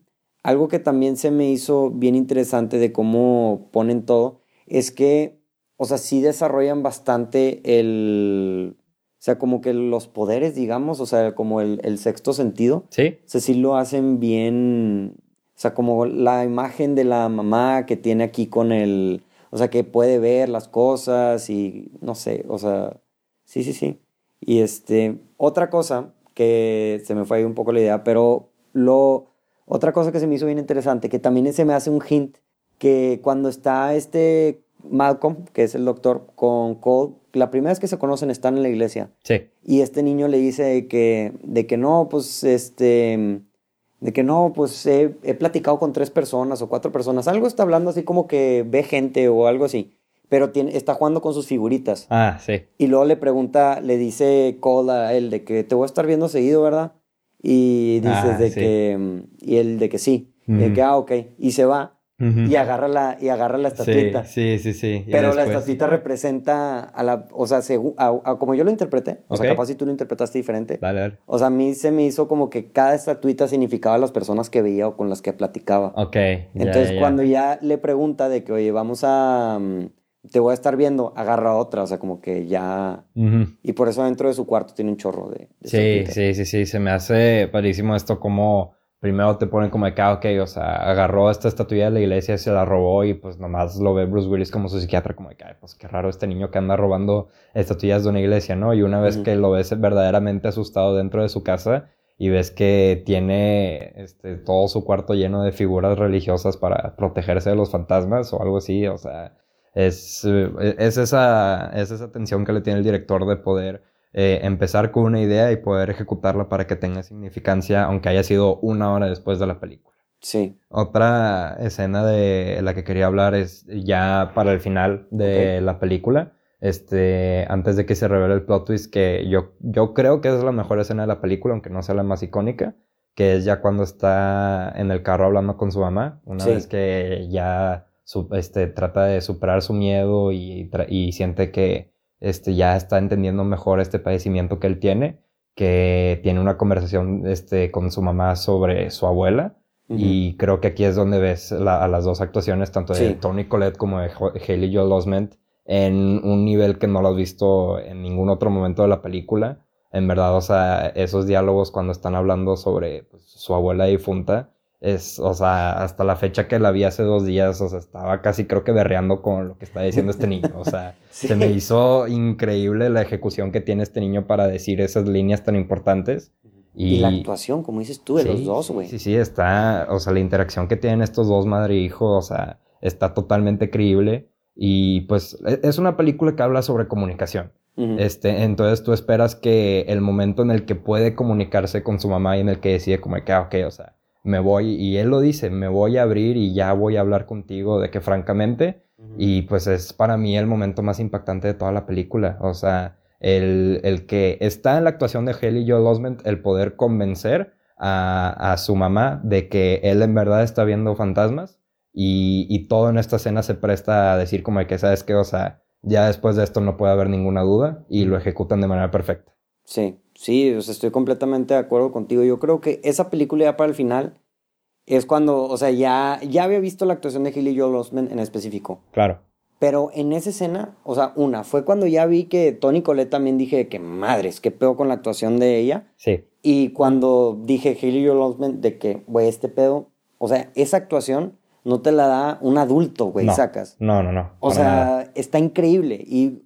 algo que también se me hizo bien interesante de cómo ponen todo es que, o sea, sí desarrollan bastante el, o sea, como que los poderes, digamos, o sea, como el, el sexto sentido. Sí. O sea, sí lo hacen bien, o sea, como la imagen de la mamá que tiene aquí con el, o sea, que puede ver las cosas y no sé, o sea, sí, sí, sí. Y este, otra cosa que se me fue ahí un poco la idea, pero lo, otra cosa que se me hizo bien interesante, que también se me hace un hint, que cuando está este Malcolm, que es el doctor, con Cole, la primera vez que se conocen están en la iglesia. Sí. Y este niño le dice que, de que no, pues, este, de que no, pues he, platicado con tres personas o cuatro personas. Algo está hablando así como que ve gente o algo así. Pero tiene, está jugando con sus figuritas. Ah, sí. Y luego le pregunta, le dice Cole a él de que te voy a estar viendo seguido, ¿verdad? Y dices ah, de que. Y él de que sí. De que, ah, ok. Y se va. Y agarra la, y agarra la estatuita. Sí, sí, sí. Pero la estatuita representa a la, o sea, como yo lo interpreté, o sea, capaz si tú lo interpretaste diferente. Vale, O sea, a mí se me hizo como que cada estatuita significaba a las personas que veía o con las que platicaba. Ok. Entonces, cuando ya le pregunta de que, oye, vamos a, mm, te voy a estar viendo, agarra otra, o sea, como que ya... Y por eso dentro de su cuarto tiene un chorro de... sí, sí, sí, sí, se me hace parísimo esto como primero te ponen como de que, ah, ok, o sea, agarró esta estatua de la iglesia, se la robó y pues nomás lo ve Bruce Willis como su psiquiatra, como de que, pues qué raro este niño que anda robando estatuillas de una iglesia, ¿no? Y una vez que lo ves verdaderamente asustado dentro de su casa y ves que tiene este, todo su cuarto lleno de figuras religiosas para protegerse de los fantasmas o algo así, o sea, es, es, esa, es esa tensión que le tiene el director de poder eh, empezar con una idea y poder ejecutarla para que tenga significancia, aunque haya sido una hora después de la película. Sí. Otra escena de la que quería hablar es ya para el final de la película. Este, antes de que se revele el plot twist, que yo, yo creo que es la mejor escena de la película, aunque no sea la más icónica, que es ya cuando está en el carro hablando con su mamá, una vez que ya este, trata de superar su miedo y, y siente que este, ya está entendiendo mejor este padecimiento que él tiene, que tiene una conversación este, con su mamá sobre su abuela. Y creo que aquí es donde ves a las dos actuaciones, tanto de Tony Collette como de Haley Joel Osment, en un nivel que no lo has visto en ningún otro momento de la película. En verdad, o sea, esos diálogos cuando están hablando sobre pues, su abuela difunta, es, o sea, hasta la fecha que la vi hace dos días, o sea, estaba casi creo que berreando con lo que está diciendo este niño. O sea, se me hizo increíble la ejecución que tiene este niño para decir esas líneas tan importantes. Y, la actuación, como dices tú, de los dos, güey. Sí, sí, está, o sea, la interacción que tienen estos dos madre e hijo, o sea, está totalmente creíble. Y pues e, es una película que habla sobre comunicación. Este, entonces tú esperas que el momento en el que puede comunicarse con su mamá y en el que decide como que, ah, ok, o sea, me voy, y él lo dice, me voy a abrir y ya voy a hablar contigo de que francamente, y pues es para mí el momento más impactante de toda la película, o sea, el, el que está en la actuación de Haley Joel Osment, el poder convencer a, a, su mamá de que él en verdad está viendo fantasmas, y, y todo en esta escena se presta a decir como que, ¿sabes qué? O sea, ya después de esto no puede haber ninguna duda, y lo ejecutan de manera perfecta. Sí, Sí, o sea, estoy completamente de acuerdo contigo. Yo creo que esa película ya para el final es cuando, o sea, ya, ya había visto la actuación de Hilly Joel Osment en específico. Claro. Pero en esa escena, o sea, una, fue cuando ya vi que Tony Colette también dije que madres, qué pedo con la actuación de ella. Sí. Y cuando dije Hilly Joel Osment de que, güey, este pedo, o sea, esa actuación no te la da un adulto, güey, sacas. No, no, no. O sea, está increíble. Y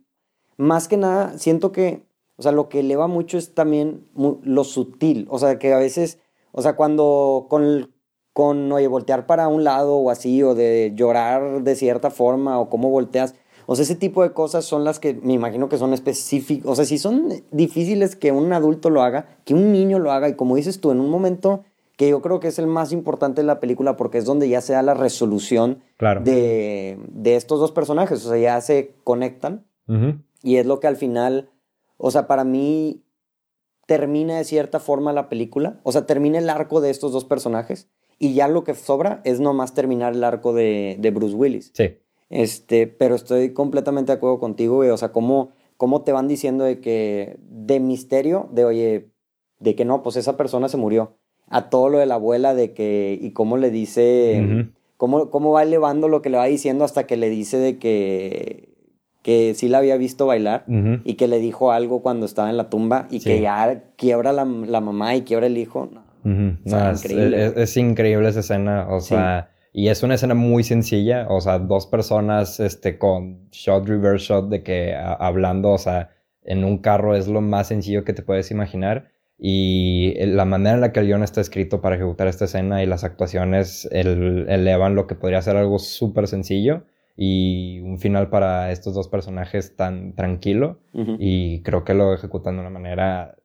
más que nada, siento que o sea, lo que eleva mucho es también lo sutil. O sea, que a veces, o sea, cuando con, con, oye, voltear para un lado o así, o de llorar de cierta forma, o cómo volteas. O sea, ese tipo de cosas son las que me imagino que son específicas. O sea, si son difíciles que un adulto lo haga, que un niño lo haga, y como dices tú, en un momento que yo creo que es el más importante de la película porque es donde ya se da la resolución de, de, estos dos personajes. O sea, ya se conectan. Y es lo que al final o sea, para mí termina de cierta forma la película. O sea, termina el arco de estos dos personajes. Y ya lo que sobra es nomás terminar el arco de, de Bruce Willis. Sí. Este, pero estoy completamente de acuerdo contigo, güey. O sea, cómo, cómo te van diciendo de que, de misterio, de oye, de que no, pues esa persona se murió. A todo lo de la abuela, de que, y cómo le dice, cómo, cómo va elevando lo que le va diciendo hasta que le dice de que, que sí la había visto bailar y que le dijo algo cuando estaba en la tumba y que ya quiebra la, mamá y quiebra el hijo. es, increíble. Es, increíble esa escena, o sea, y es una escena muy sencilla, o sea, dos personas este, con shot, reverse shot, de que hablando, o sea, en un carro es lo más sencillo que te puedes imaginar. Y la manera en la que el guion está escrito para ejecutar esta escena y las actuaciones elevan lo que podría ser algo súper sencillo y un final para estos dos personajes tan tranquilo y creo que lo ejecutan de una manera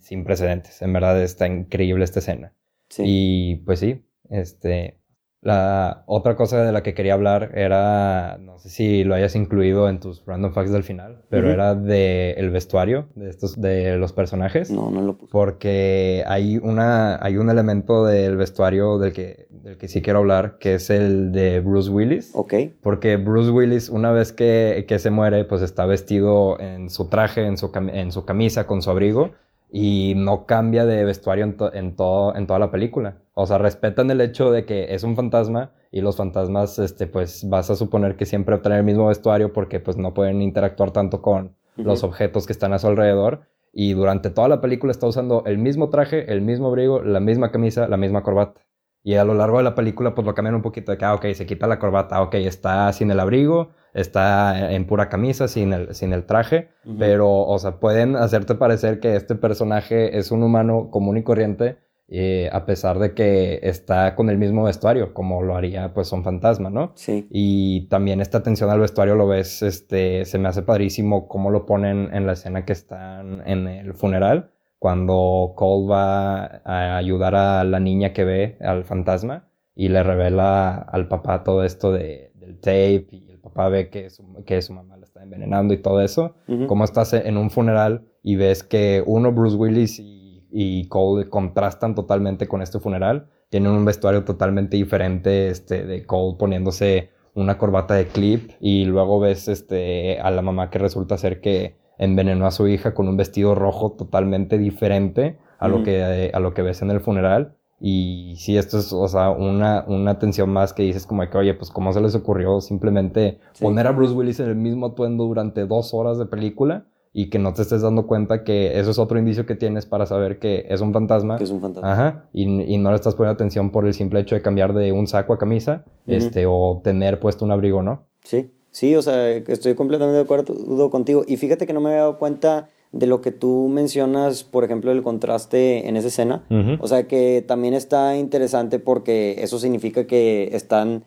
sin precedentes. En verdad está increíble esta escena. Y pues sí, este, la otra cosa de la que quería hablar era, no sé si lo hayas incluido en tus random facts del final, pero era de el vestuario de estos de los personajes. No, no lo puse. Porque hay una hay un elemento del vestuario del que del que sí quiero hablar, que es el de Bruce Willis. Ok. Porque Bruce Willis una vez que, que se muere, pues está vestido en su traje, en su en su camisa con su abrigo y no cambia de vestuario en, en, todo, en toda la película. O sea, respetan el hecho de que es un fantasma y los fantasmas, este, pues vas a suponer que siempre obtener el mismo vestuario porque pues no pueden interactuar tanto con los objetos que están a su alrededor. Y durante toda la película está usando el mismo traje, el mismo abrigo, la misma camisa, la misma corbata. Y a lo largo de la película pues lo cambian un poquito de que, ah, ok, se quita la corbata, ok, está sin el abrigo, está en pura camisa, sin el, sin el traje, pero, o sea, pueden hacerte parecer que este personaje es un humano común y corriente, eh, a pesar de que está con el mismo vestuario, como lo haría pues un fantasma, ¿no? Sí. Y también esta atención al vestuario lo ves, este, se me hace padrísimo cómo lo ponen en la escena que están en el funeral, cuando Cole va a ayudar a la niña que ve al fantasma y le revela al papá todo esto de, del tape y papá ve que su, que su mamá la está envenenando y todo eso, como estás en un funeral y ves que uno, Bruce Willis y, y, Cole contrastan totalmente con este funeral, tienen un vestuario totalmente diferente, este, de Cole poniéndose una corbata de clip y luego ves este, a la mamá que resulta ser que envenenó a su hija con un vestido rojo totalmente diferente a, lo, que, a lo que ves en el funeral. Y sí, esto es, o sea, una, una atención más que dices como que, oye, pues cómo se les ocurrió simplemente poner a Bruce Willis en el mismo atuendo durante dos horas de película y que no te estés dando cuenta que eso es otro indicio que tienes para saber que es un fantasma. Que es un fantasma. Ajá. Y, y no le estás poniendo atención por el simple hecho de cambiar de un saco a camisa, este, o tener puesto un abrigo, ¿no? Sí. Sí, o sea, estoy completamente de acuerdo contigo. Y fíjate que no me había dado cuenta de lo que tú mencionas, por ejemplo, el contraste en esa escena. O sea, que también está interesante porque eso significa que están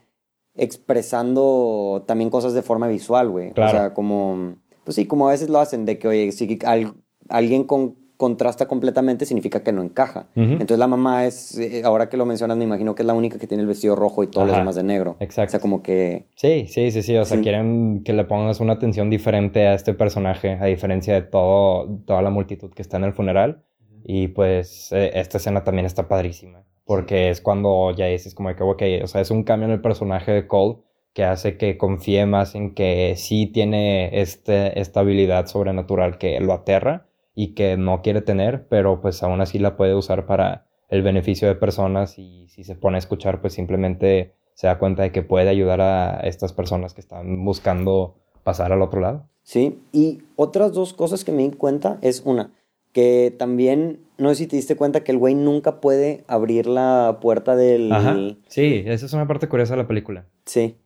expresando también cosas de forma visual, güey. O sea, como pues sí, como a veces lo hacen, de que, oye, si alguien con, contrasta completamente significa que no encaja. Entonces la mamá es, eh, ahora que lo mencionas, me imagino que es la única que tiene el vestido rojo y todos los demás de negro. Exacto. O sea, como que... Sí, sí, sí, sí. O sea, quieren que le pongas una atención diferente a este personaje, a diferencia de todo, toda la multitud que está en el funeral. Y pues eh, esta escena también está padrísima. Porque es cuando ya dices como que, ok, o sea, es un cambio en el personaje de Cole que hace que confíe más en que sí tiene este, esta habilidad sobrenatural que lo aterra y que no quiere tener, pero pues aún así la puede usar para el beneficio de personas y si se pone a escuchar pues simplemente se da cuenta de que puede ayudar a estas personas que están buscando pasar al otro lado. Sí, y otras dos cosas que me di cuenta es una, que también, no sé si te diste cuenta que el güey nunca puede abrir la puerta del... Ajá. Sí, esa es una parte curiosa de la película. Sí.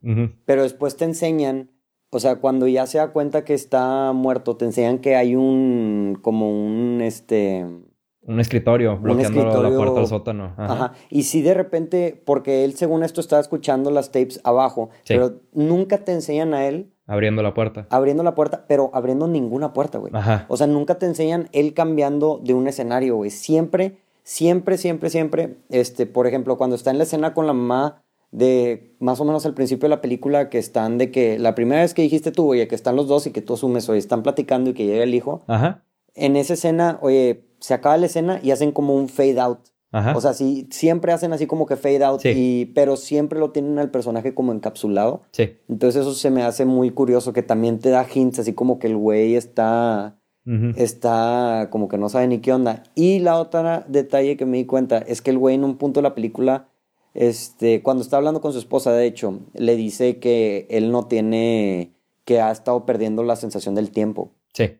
Pero después te enseñan, o sea, cuando ya se da cuenta que está muerto, te enseñan que hay un, como un, este... Un escritorio bloqueando la puerta al sótano. Ajá. Y si de repente, porque él según esto estaba escuchando las tapes abajo, pero nunca te enseñan a él Abriendo la puerta. Abriendo la puerta, pero abriendo ninguna puerta, güey. Ajá. O sea, nunca te enseñan él cambiando de un escenario, güey. Siempre, siempre, siempre, siempre, este, por ejemplo, cuando está en la escena con la mamá de más o menos al principio de la película que están de que la primera vez que dijiste tú, oye, que están los dos y que tú asumes, oye, están platicando y que llega el hijo. Ajá. En esa escena, oye, se acaba la escena y hacen como un fade out. O sea, sí, siempre hacen así como que fade out, y, pero siempre lo tienen al personaje como encapsulado. Sí. Entonces eso se me hace muy curioso, que también te da hints, así como que el güey está, está como que no sabe ni qué onda. Y la otra detalle que me di cuenta es que el güey en un punto de la película, este, cuando está hablando con su esposa, de hecho, le dice que él no tiene, que ha estado perdiendo la sensación del tiempo. Sí.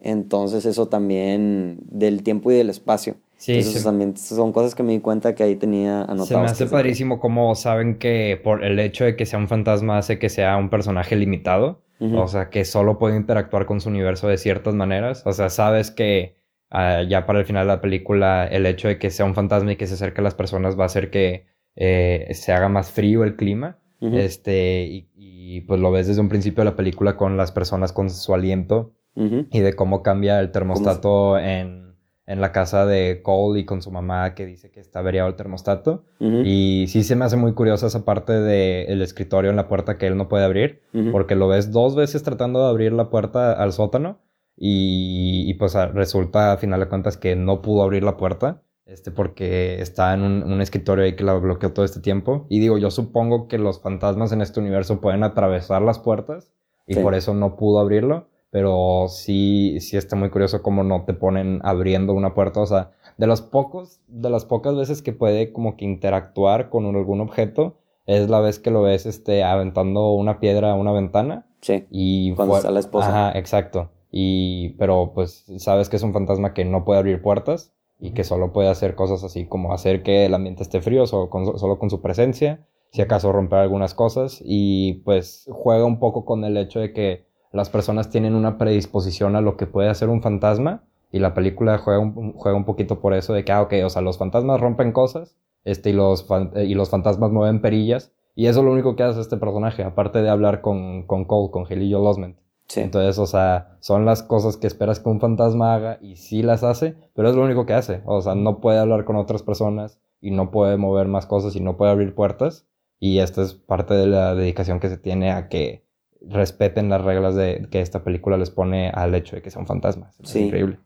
Entonces eso también del tiempo y del espacio. Sí, Entonces, también son cosas que me di cuenta que ahí tenía anotadas. Se me hace padrísimo cómo saben que por el hecho de que sea un fantasma hace que sea un personaje limitado. O sea, que solo puede interactuar con su universo de ciertas maneras. O sea, sabes que ah, ya para el final de la película el hecho de que sea un fantasma y que se acerque a las personas va a hacer que eh, se haga más frío el clima. Este, y, pues lo ves desde un principio de la película con las personas con su aliento y de cómo cambia el termostato en en la casa de Cole y con su mamá que dice que está averiado el termostato. Y sí se me hace muy curiosa esa parte del escritorio en la puerta que él no puede abrir, porque lo ves dos veces tratando de abrir la puerta al sótano y, pues resulta a final de cuentas que no pudo abrir la puerta. Este, porque está en un, escritorio ahí que la bloqueó todo este tiempo. Y digo, yo supongo que los fantasmas en este universo pueden atravesar las puertas y por eso no pudo abrirlo pero sí, sí está muy curioso cómo no te ponen abriendo una puerta, o sea, de los pocos, de las pocas veces que puede como que interactuar con algún objeto, es la vez que lo ves, este, aventando una piedra a una ventana. Sí. Y cuando está la esposa. Ajá, exacto. Y, pero pues sabes que es un fantasma que no puede abrir puertas y que solo puede hacer cosas así como hacer que el ambiente esté frío solo con, solo con su presencia, si acaso romper algunas cosas y pues juega un poco con el hecho de que las personas tienen una predisposición a lo que puede hacer un fantasma y la película juega un, juega un poquito por eso de que, ah, ok, o sea, los fantasmas rompen cosas este, y, los, y los fantasmas mueven perillas y eso es lo único que hace este personaje, aparte de hablar con, con Cole, con Helio Losment. Sí. Entonces, o sea, son las cosas que esperas que un fantasma haga y sí las hace, pero es lo único que hace. O sea, no puede hablar con otras personas y no puede mover más cosas y no puede abrir puertas. Y esta es parte de la dedicación que se tiene a que respeten las reglas de que esta película les pone al hecho de que son fantasmas. Es increíble.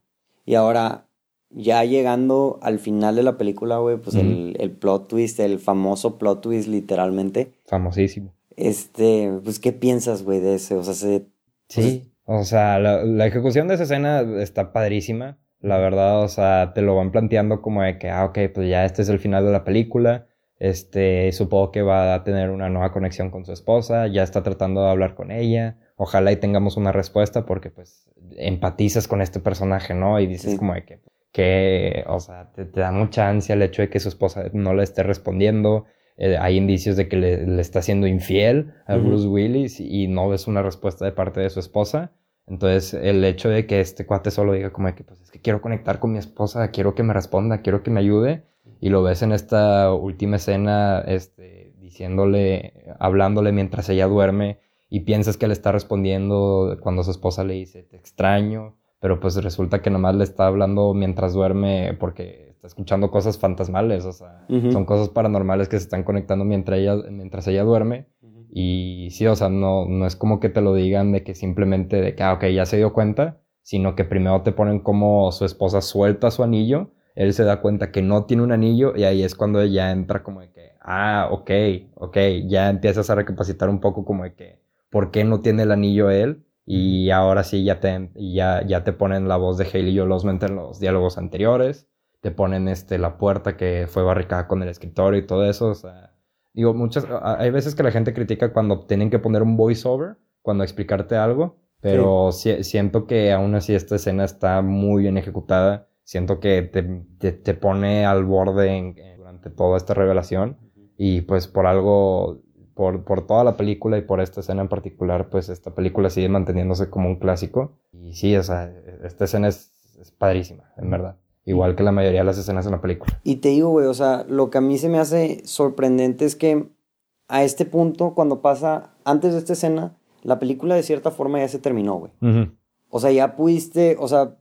Y ahora, ya llegando al final de la película, güey, pues el, el, plot twist, el famoso plot twist, literalmente. Famosísimo. Este, pues, ¿qué piensas, güey, de ese? O sea, se... Sí, o sea, la, ejecución de esa escena está padrísima. La verdad, o sea, te lo van planteando como de que, ah, ok, pues ya este es el final de la película. Este, supongo que va a tener una nueva conexión con su esposa, ya está tratando de hablar con ella. Ojalá y tengamos una respuesta porque, pues, empatizas con este personaje, ¿no? Y dices como de que, que, o sea, te, da mucha ansia el hecho de que su esposa no le esté respondiendo. Eh, hay indicios de que le, está siendo infiel a Bruce Willis y no ves una respuesta de parte de su esposa. Entonces, el hecho de que este cuate solo diga como que, pues, es que quiero conectar con mi esposa, quiero que me responda, quiero que me ayude. Y lo ves en esta última escena, este, diciéndole, hablándole mientras ella duerme y piensas que le está respondiendo cuando su esposa le dice, te extraño, pero pues resulta que nomás le está hablando mientras duerme porque está escuchando cosas fantasmales, o sea, son cosas paranormales que se están conectando mientras ella, mientras ella duerme. Y sí, o sea, no, no es como que te lo digan de que simplemente de que, ah, ok, ya se dio cuenta, sino que primero te ponen como su esposa suelta su anillo, él se da cuenta que no tiene un anillo y ahí es cuando ya entra como de que, ah, ok, ok, ya empiezas a recapacitar un poco como de que, ¿por qué no tiene el anillo él? Y ahora sí ya te, ya, ya te ponen la voz de Haley Joel Osment en los diálogos anteriores. Te ponen este, la puerta que fue barricada con el escritorio y todo eso. O sea, digo, muchas, hay veces que la gente critica cuando tienen que poner un voiceover, cuando explicarte algo. Pero siento que aún así esta escena está muy bien ejecutada. Siento que te, te, pone al borde durante toda esta revelación. Y pues por algo por, por, toda la película y por esta escena en particular, pues esta película sigue manteniéndose como un clásico. Y sí, o sea, esta escena es, es padrísima, en verdad. Igual que la mayoría de las escenas en la película. Y te digo, güey, o sea, lo que a mí se me hace sorprendente es que a este punto, cuando pasa, antes de esta escena, la película de cierta forma ya se terminó, güey. O sea, ya pudiste, o sea,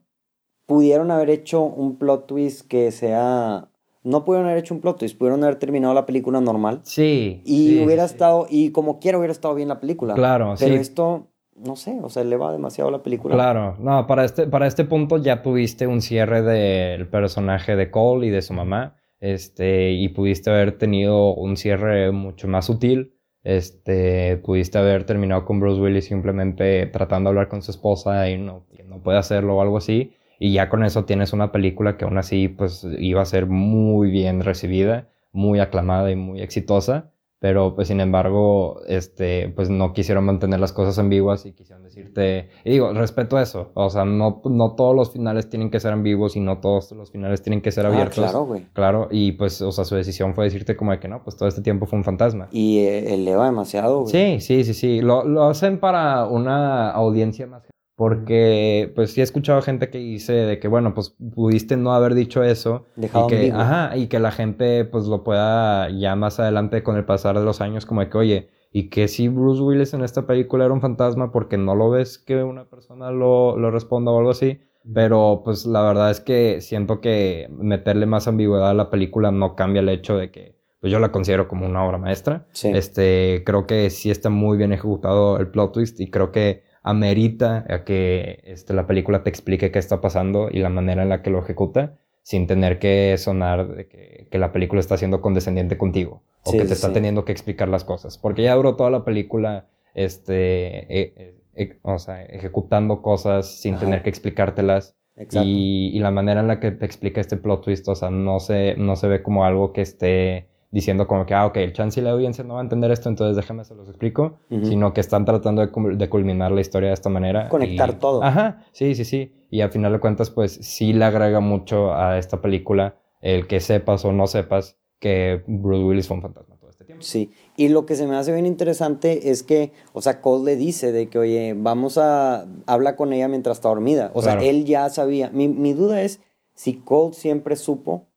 pudieron haber hecho un plot twist que sea no pudieron haber hecho un plot twist, pudieron haber terminado la película normal. Sí. Y hubiera estado, y como quiera hubiera estado bien la película. Claro, Pero esto, no sé, o sea, eleva demasiado la película. Claro, no, para este, para este punto ya tuviste un cierre del personaje de Cole y de su mamá, este, y pudiste haber tenido un cierre mucho más sutil. Este, pudiste haber terminado con Bruce Willis simplemente tratando de hablar con su esposa y no, no puede hacerlo o algo así y ya con eso tienes una película que aún así pues iba a ser muy bien recibida, muy aclamada y muy exitosa, pero pues sin embargo, este, pues no quisieron mantener las cosas ambiguas y quisieron decirte, y digo, respeto eso, o sea, no, no todos los finales tienen que ser ambiguos y no todos los finales tienen que ser ah, abiertos. claro, güey. Claro, y pues, o sea, su decisión fue decirte como de que no, pues todo este tiempo fue un fantasma. Y eh, eleva demasiado, güey. Sí, sí, sí, sí, lo, lo hacen para una audiencia más porque, pues sí he escuchado gente que dice de que, bueno, pues pudiste no haber dicho eso. y que, ajá, y que la gente, pues lo pueda ya más adelante con el pasar de los años, como de que, oye, y que si Bruce Willis en esta película era un fantasma porque no lo ves que una persona lo, lo responda o algo así. Pero, pues la verdad es que siento que meterle más ambigüedad a la película no cambia el hecho de que, pues yo la considero como una obra maestra. Este, creo que sí está muy bien ejecutado el plot twist y creo que amerita a que este, la película te explique qué está pasando y la manera en la que lo ejecuta sin tener que sonar de que, que la película está siendo condescendiente contigo o que te está teniendo que explicar las cosas. Porque ya duró toda la película este, e, e, e, o sea, ejecutando cosas sin tener que explicártelas. Y, y, la manera en la que te explica este plot twist, o sea, no se, no se ve como algo que esté diciendo como que, ah, ok, el chance y la audiencia no va a entender esto, entonces déjame se los explico, sino que están tratando de, culminar la historia de esta manera. Conectar todo. Ajá, sí, sí, sí. Y al final de cuentas, pues sí le agrega mucho a esta película el que sepas o no sepas que Bruce Willis fue un fantasma todo este tiempo. Sí, y lo que se me hace bien interesante es que, o sea, Cole le dice de que, oye, vamos a, habla con ella mientras está dormida. O sea, él ya sabía. Mi, mi duda es si Cole siempre supo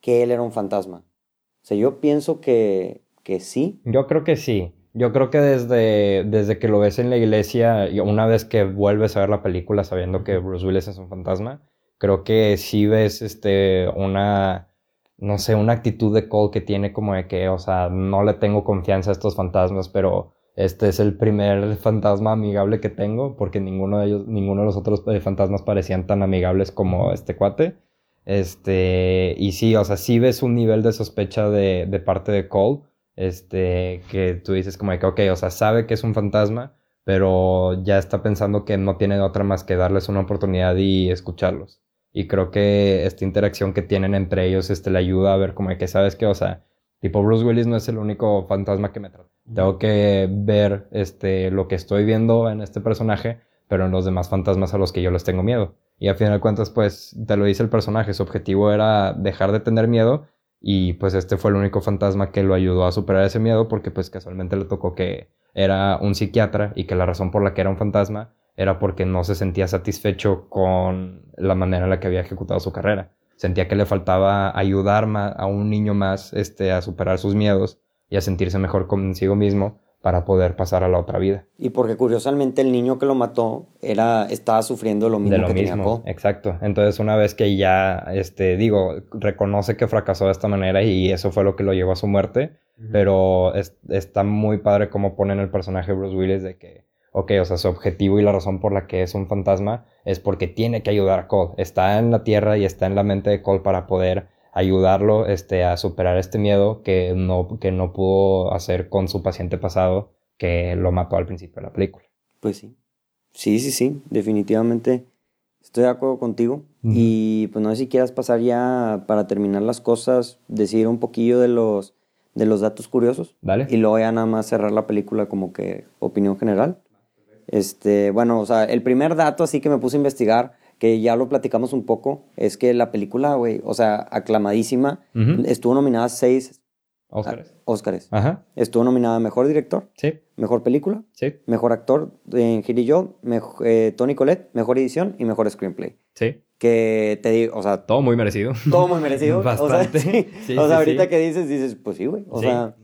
que él era un fantasma. O sea, yo pienso que, que sí. Yo creo que sí. Yo creo que desde, desde que lo ves en la iglesia, y una vez que vuelves a ver la película sabiendo que Bruce Willis es un fantasma, creo que sí ves este, una, no sé, una actitud de Cole que tiene como de que, o sea, no le tengo confianza a estos fantasmas, pero este es el primer fantasma amigable que tengo, porque ninguno de ellos, ninguno de los otros eh, fantasmas parecían tan amigables como este cuate. Este, y sí, o sea, sí ves un nivel de sospecha de, de parte de Cole, este, que tú dices como que, ok, o sea, sabe que es un fantasma, pero ya está pensando que no tiene otra más que darles una oportunidad y escucharlos. Y creo que esta interacción que tienen entre ellos este, le ayuda a ver como que, ¿sabes qué? O sea, tipo Bruce Willis no es el único fantasma que me trata. Tengo que ver este, lo que estoy viendo en este personaje, pero en los demás fantasmas a los que yo les tengo miedo. Y a final de cuentas, pues, te lo dice el personaje, su objetivo era dejar de tener miedo y pues este fue el único fantasma que lo ayudó a superar ese miedo porque pues casualmente le tocó que era un psiquiatra y que la razón por la que era un fantasma era porque no se sentía satisfecho con la manera en la que había ejecutado su carrera. Sentía que le faltaba ayudar a un niño más este, a superar sus miedos y a sentirse mejor consigo mismo para poder pasar a la otra vida. Y porque curiosamente el niño que lo mató era estaba sufriendo lo mismo de lo mismo, Exacto. Entonces una vez que ya este digo reconoce que fracasó de esta manera y eso fue lo que lo llevó a su muerte, pero está muy padre cómo ponen el personaje Bruce Willis de que, ok, o sea, su objetivo y la razón por la que es un fantasma es porque tiene que ayudar a Cole. Está en la tierra y está en la mente de Cole para poder ayudarlo este, a superar este miedo que no, que no pudo hacer con su paciente pasado que lo mató al principio de la película. Pues sí. Sí, sí, sí, definitivamente estoy de acuerdo contigo. Y pues no sé si quieras pasar ya para terminar las cosas, decir un poquillo de los de los datos curiosos. Vale. Y luego ya nada más cerrar la película como que opinión general. Este, bueno, o sea, el primer dato así que me puse a investigar, que ya lo platicamos un poco, es que la película, güey, o sea, aclamadísima, estuvo nominada a seis Óscares. Óscares. Ajá. Estuvo nominada a Mejor Director. Sí. Mejor Película. Sí. Mejor Actor en Gil Joe, eh, Tony Collette, Mejor Edición y Mejor Screenplay. Sí que te digo, o sea... Todo muy merecido. Todo muy merecido. Bastante. O sea, sí, o sea ahorita que dices, dices, pues sí, güey. O sea,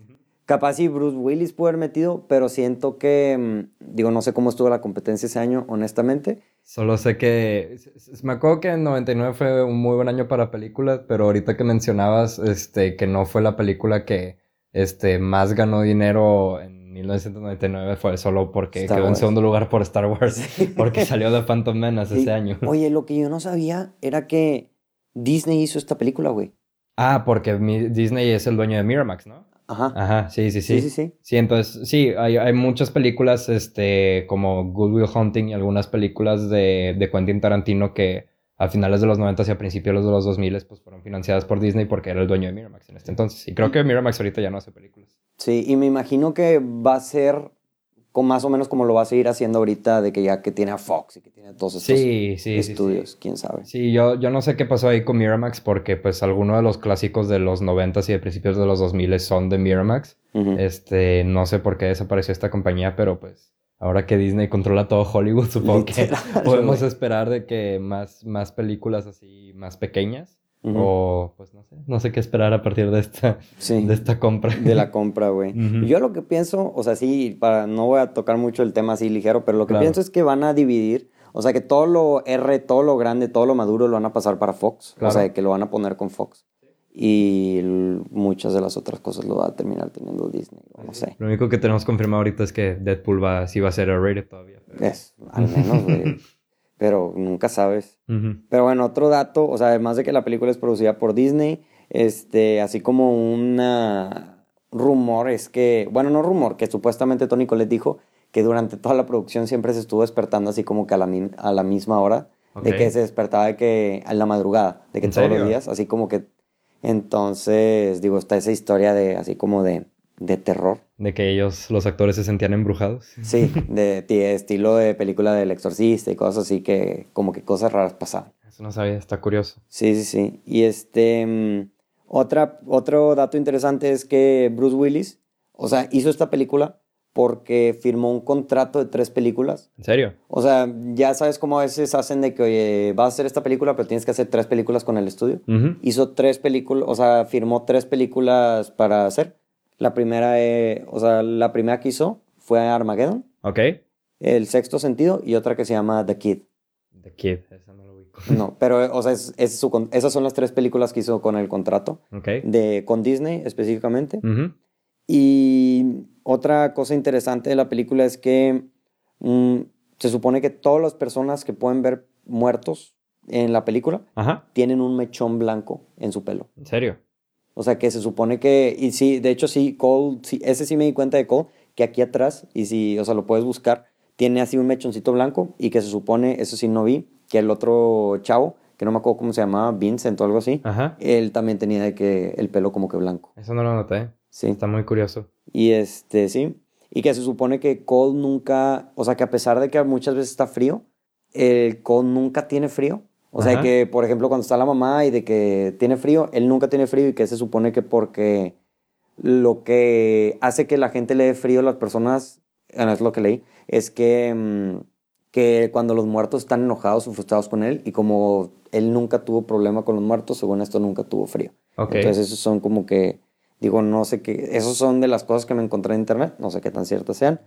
capaz sí Bruce Willis puede haber metido, pero siento que, mm, digo, no sé cómo estuvo la competencia ese año, honestamente. Solo sé que, me acuerdo que en 99 fue un muy buen año para películas, pero ahorita que mencionabas, este, que no fue la película que, este, más ganó dinero en 1999 fue solo porque quedó en segundo lugar por Star Wars, porque salió de Phantom Menace ese año. Oye, lo que yo no sabía era que Disney hizo esta película, güey. Ah, porque Disney es el dueño de Miramax, ¿no? Ajá. Ajá, sí, sí, sí. Sí, sí, sí. Sí, entonces, sí, hay, hay muchas películas, este, como Good Will Hunting y algunas películas de, de Quentin Tarantino que a finales de los 90 y a principios de los 2000 pues fueron financiadas por Disney porque era el dueño de Miramax en este entonces. Y creo que Miramax ahorita ya no hace películas. Sí, y me imagino que va a ser con más o menos como lo va a seguir haciendo ahorita de que ya que tiene a Fox y que tiene todos estos estudios, quién sabe. Sí, yo, yo no sé qué pasó ahí con Miramax porque pues algunos de los clásicos de los 90 y de principios de los 2000 son de Miramax. Este, no sé por qué desapareció esta compañía, pero pues ahora que Disney controla todo Hollywood, supongo que podemos esperar de que más, más películas así más pequeñas. O pues no sé, no sé qué esperar a partir de esta, de esta compra. De la compra, güey. Yo lo que pienso, o sea, sí, para, no voy a tocar mucho el tema así ligero, pero lo que pienso es que van a dividir, o sea, que todo lo R, todo lo grande, todo lo maduro lo van a pasar para Fox. O sea, que lo van a poner con Fox y muchas de las otras cosas lo va a terminar teniendo Disney, no sé. Lo único que tenemos confirmado ahorita es que Deadpool va, sí va a ser R-rated todavía. Es, al menos, güey. pero nunca sabes. Pero bueno, otro dato, o sea, además de que la película es producida por Disney, este, así como un rumor es que, bueno, no rumor, que supuestamente Tony Collette dijo que durante toda la producción siempre se estuvo despertando así como que a la, a la misma hora, de que se despertaba de que a la madrugada, de que todos los días, así como que entonces, digo, está esa historia de así como de, de terror. De que ellos, los actores, se sentían embrujados. Sí, de, estilo de película del exorcista y cosas así que como que cosas raras pasaban. Eso no sabía, está curioso. Sí, sí, sí. Y este, mm, otra, otro dato interesante es que Bruce Willis, o sea, hizo esta película porque firmó un contrato de tres películas. ¿En serio? O sea, ya sabes cómo a veces hacen de que, oye, vas a hacer esta película, pero tienes que hacer tres películas con el estudio. Hizo tres películas, o sea, firmó tres películas para hacer. La primera, eh, o sea, la primera que hizo fue Armageddon. Ok. El sexto sentido y otra que se llama The Kid. The Kid, esa no lo ubico. No, pero, o sea, es, su, esas son las tres películas que hizo con el contrato. Ok. De, con Disney específicamente. Y otra cosa interesante de la película es que mm, se supone que todas las personas que pueden ver muertos en la película tienen un mechón blanco en su pelo. ¿En serio? O sea, que se supone que, y sí, de hecho sí, Cole, sí, ese sí me di cuenta de Cole, que aquí atrás, y si, o sea, lo puedes buscar, tiene así un mechoncito blanco y que se supone, eso sí no vi, que el otro chavo, que no me acuerdo cómo se llamaba, Vincent o algo así, Ajá. él también tenía de que el pelo como que blanco. Eso no lo noté. Sí. Está muy curioso. Y este, sí. Y que se supone que Cole nunca, o sea, que a pesar de que muchas veces está frío, el Cole nunca tiene frío. O sea, que, por ejemplo, cuando está la mamá y de que tiene frío, él nunca tiene frío y que se supone que porque lo que hace que la gente le dé frío a las personas, es lo que leí, es que, mm, que cuando los muertos están enojados o frustrados con él y como él nunca tuvo problema con los muertos, según esto nunca tuvo frío. Entonces esos son como que, digo, no sé qué, esos son de las cosas que me encontré en internet, no sé qué tan ciertas sean,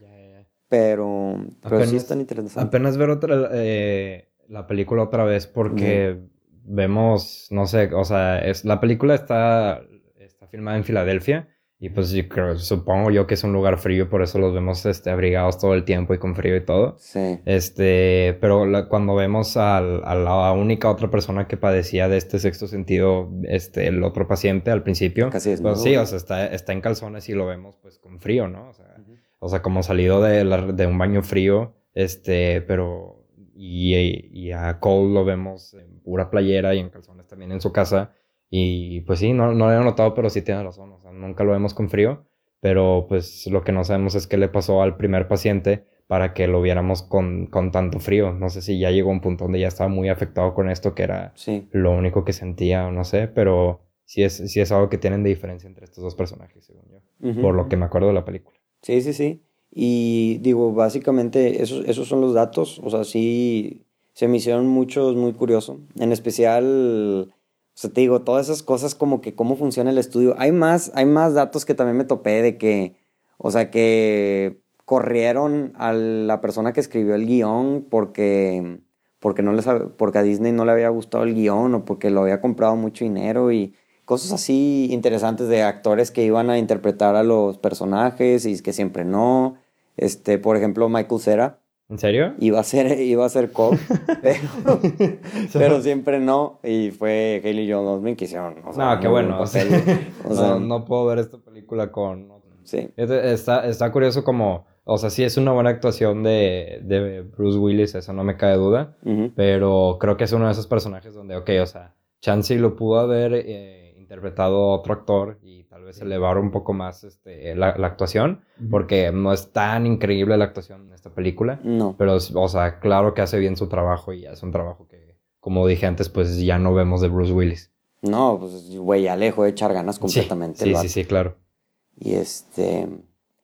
pero, pero sí están interesantes. Apenas ver otra, eh, la película otra vez porque vemos, no sé, o sea, es, la película está, está filmada en Filadelfia y pues yo creo, supongo yo que es un lugar frío, por eso los vemos este, abrigados todo el tiempo y con frío y todo. Sí. Este, pero cuando vemos a la única otra persona que padecía de este sexto sentido, este, el otro paciente al principio. Casi es pues, Sí, o sea, está, está en calzones y lo vemos pues con frío, ¿no? O sea, o sea como salido de, de un baño frío, este, pero... Y, y a Cole lo vemos en pura playera y en calzones también en su casa. Y pues sí, no, no lo he notado, pero sí tiene razón. O sea, nunca lo vemos con frío. Pero pues lo que no sabemos es qué le pasó al primer paciente para que lo viéramos con, con tanto frío. No sé si ya llegó a un punto donde ya estaba muy afectado con esto, que era lo único que sentía o no sé, pero sí es, sí es algo que tienen de diferencia entre estos dos personajes, según yo, por lo que me acuerdo de la película. Sí, sí, sí. Y digo, básicamente esos, esos son los datos, o sea, sí se me hicieron muchos muy curiosos. En especial te digo, todas esas cosas como que cómo funciona el estudio. Hay más, hay más datos que también me topé de que, o sea, que corrieron a la persona que escribió el guion porque, porque, no les, porque a Disney no le había gustado el guion o porque lo había comprado mucho dinero y cosas así interesantes de actores que iban a interpretar a los personajes y que siempre no. Este, por ejemplo, Michael Cera ¿En serio? Iba a ser, iba a ser Cole, pero, siempre no. Y fue Haley Joel Osment que hicieron. no, qué bueno. O sea, no, puedo ver esta película con. Sí. Está, está curioso como. O sea, sí es una buena actuación de, de Bruce Willis, eso no me cae duda. Pero creo que es uno de esos personajes donde, ok, o sea, Chansey lo pudo haber eh, interpretado otro actor vez elevar un poco más este, la, actuación, porque no es tan increíble la actuación en esta película. No. Pero, o sea, claro que hace bien su trabajo y es un trabajo que, como dije antes, pues ya no vemos de Bruce Willis. No, pues, güey, ya de echar ganas completamente. Sí, sí, sí, claro. Y este,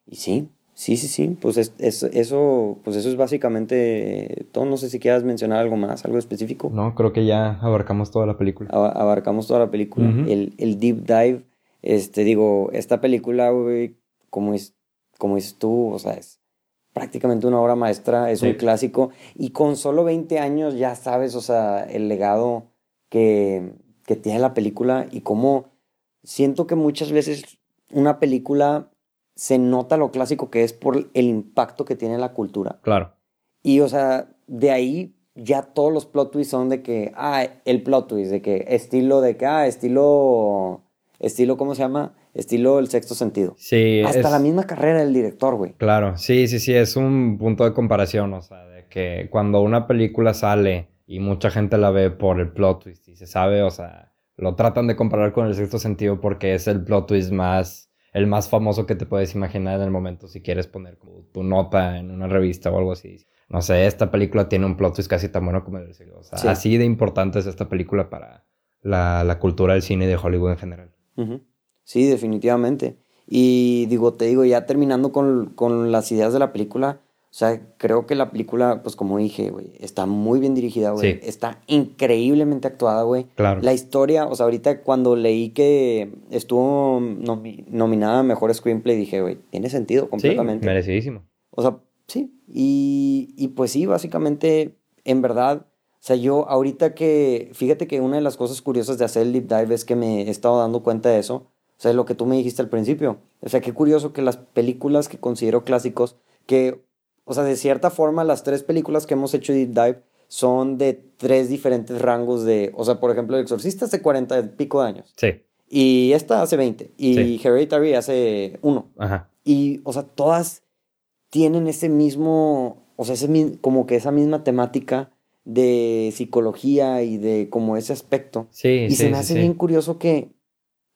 y sí, sí, sí, sí, pues es, eso, pues eso es básicamente todo. No sé si quieras mencionar algo más, algo específico. No, creo que ya abarcamos toda la película. abarcamos toda la película. el, el deep dive este, digo, esta película, güey, como, es, como dices tú, o sea, es prácticamente una obra maestra, es un clásico, y con solo 20 años ya sabes, o sea, el legado que, que tiene la película y cómo siento que muchas veces una película se nota lo clásico que es por el impacto que tiene la cultura. Claro. Y, o sea, de ahí ya todos los plot twists son de que, ah, el plot twist, de que estilo, de que, ah, estilo estilo, ¿cómo se llama? Estilo El Sexto Sentido. Sí. Hasta la misma carrera del director, güey. Claro, sí, sí, sí, es un punto de comparación, o sea, de que cuando una película sale y mucha gente la ve por el plot twist y se sabe, o sea, lo tratan de comparar con El Sexto Sentido porque es el plot twist más el más famoso que te puedes imaginar en el momento si quieres poner tu nota en una revista o algo así. No sé, esta película tiene un plot twist casi tan bueno como el sexto. O sea, así de importante es esta película para la, la cultura del cine y de Hollywood en general. Sí, definitivamente. Y digo, te digo, ya terminando con, con, las ideas de la película, o sea, creo que la película, pues como dije, güey, está muy bien dirigida, güey. Está increíblemente actuada, güey. Claro. La historia, o sea, ahorita cuando leí que estuvo nominada a Mejor Screenplay, dije, güey, tiene sentido completamente. Sí, merecidísimo. O sea, sí. Y, y pues sí, básicamente, en verdad, o sea, yo ahorita que, fíjate que una de las cosas curiosas de hacer el deep dive es que me he estado dando cuenta de eso. O sea, lo que tú me dijiste al principio. O sea, qué curioso que las películas que considero clásicos, que, o sea, de cierta forma las tres películas que hemos hecho deep dive son de tres diferentes rangos de, o sea, por ejemplo, El Exorcista de cuarenta y pico de años. Sí. Y esta hace 20. Y Hereditary hace 1. Ajá. Y, o sea, todas tienen ese mismo, o sea, ese, como que esa misma temática de psicología y de como ese aspecto. Sí, y se me hace bien curioso que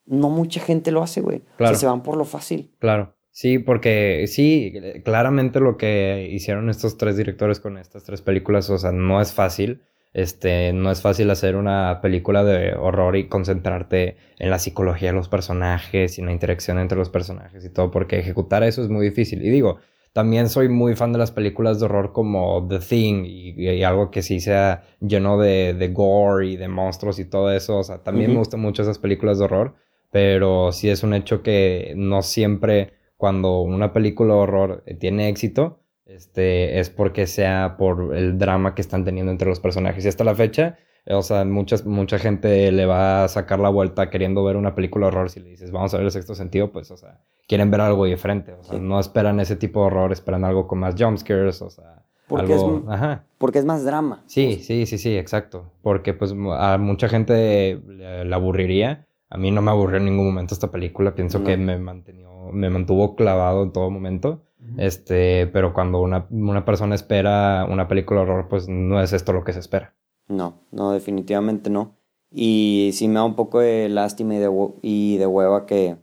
no mucha gente lo hace, güey. Claro. O sea, se van por lo fácil. Claro. Sí, porque sí, claramente lo que hicieron estos tres directores con estas tres películas, o sea, no es fácil. Este, no es fácil hacer una película de horror y concentrarte en la psicología de los personajes y en la interacción entre los personajes y todo, porque ejecutar eso es muy difícil. Y digo, también soy muy fan de las películas de horror como The Thing y, algo que sí sea lleno de, de, gore y de monstruos y todo eso. O sea, también me gustan mucho esas películas de horror, pero sí es un hecho que no siempre cuando una película de horror eh, tiene éxito, este, es porque sea por el drama que están teniendo entre los personajes. Y hasta la fecha, o sea, muchas, mucha gente le va a sacar la vuelta queriendo ver una película de horror. Si le dices, vamos a ver el sexto sentido, pues, o sea, quieren ver algo diferente. O sea, no esperan ese tipo de horror, esperan algo con más jumpscares, o sea. Porque, algo... es, Ajá. porque es más drama. Sí, sí, sí, sí, exacto. Porque pues a mucha gente le, aburriría. A mí no me aburrió en ningún momento esta película. Pienso que me mantenió me mantuvo clavado en todo momento. Este, pero cuando una, una, persona espera una película de horror, pues no es esto lo que se espera. No, no, definitivamente no. Y sí me da un poco de lástima y de, y de hueva que,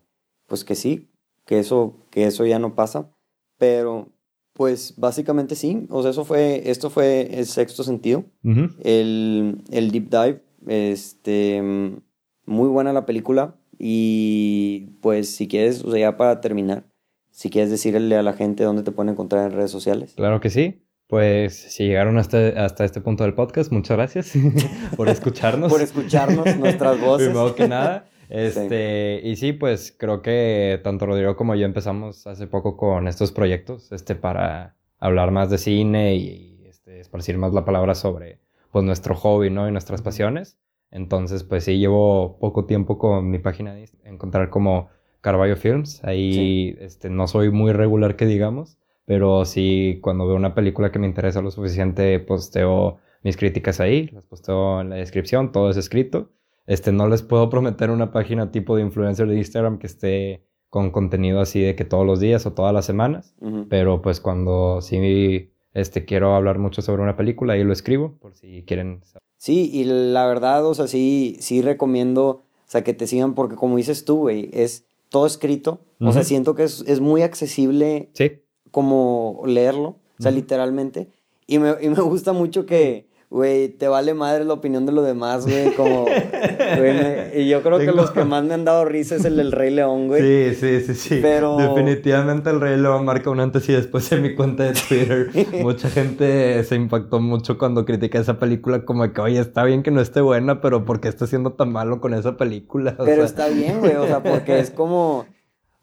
pues que sí, que eso, que eso ya no pasa. Pero, pues básicamente sí. O sea, eso fue, esto fue el sexto sentido. el, el deep dive, este, muy buena la película. Y pues si quieres, o sea, ya para terminar, si quieres decirle a la gente dónde te pueden encontrar en redes sociales. Claro que sí. Pues si llegaron hasta, hasta este punto del podcast, muchas gracias por escucharnos. por escucharnos nuestras voces. Primero que nada. Este, Y sí, pues creo que tanto Rodrigo como yo empezamos hace poco con estos proyectos este, para hablar más de cine y, este, esparcir más la palabra sobre pues, nuestro hobby ¿no? y nuestras pasiones. Entonces, pues sí, llevo poco tiempo con mi página de encontrar como Carballo Films. Ahí este, no soy muy regular que digamos, pero sí cuando veo una película que me interesa lo suficiente, posteo mis críticas ahí, las posteo en la descripción, todo es escrito. Este, no les puedo prometer una página tipo de influencer de Instagram que esté con contenido así de que todos los días o todas las semanas, pero pues cuando sí este, quiero hablar mucho sobre una película, ahí lo escribo, por si quieren saber. Sí, y la verdad, o sea, sí, sí recomiendo, o sea, que te sigan porque como dices tú, güey, es todo escrito. O sea, siento que es, es muy accesible sí. Como leerlo, o sea, literalmente. Y me, y me gusta mucho que, güey, te vale madre la opinión de los demás, güey, como, güey, y yo creo que los que más me han dado risa es el del Rey León, güey. Sí, sí, sí, sí. Pero... Definitivamente el Rey León marca un antes y después en mi cuenta de Twitter. Mucha gente se impactó mucho cuando critiqué esa película, como que, oye, está bien que no esté buena, pero ¿por qué está siendo tan malo con esa película? pero está bien, güey, o sea, porque es como...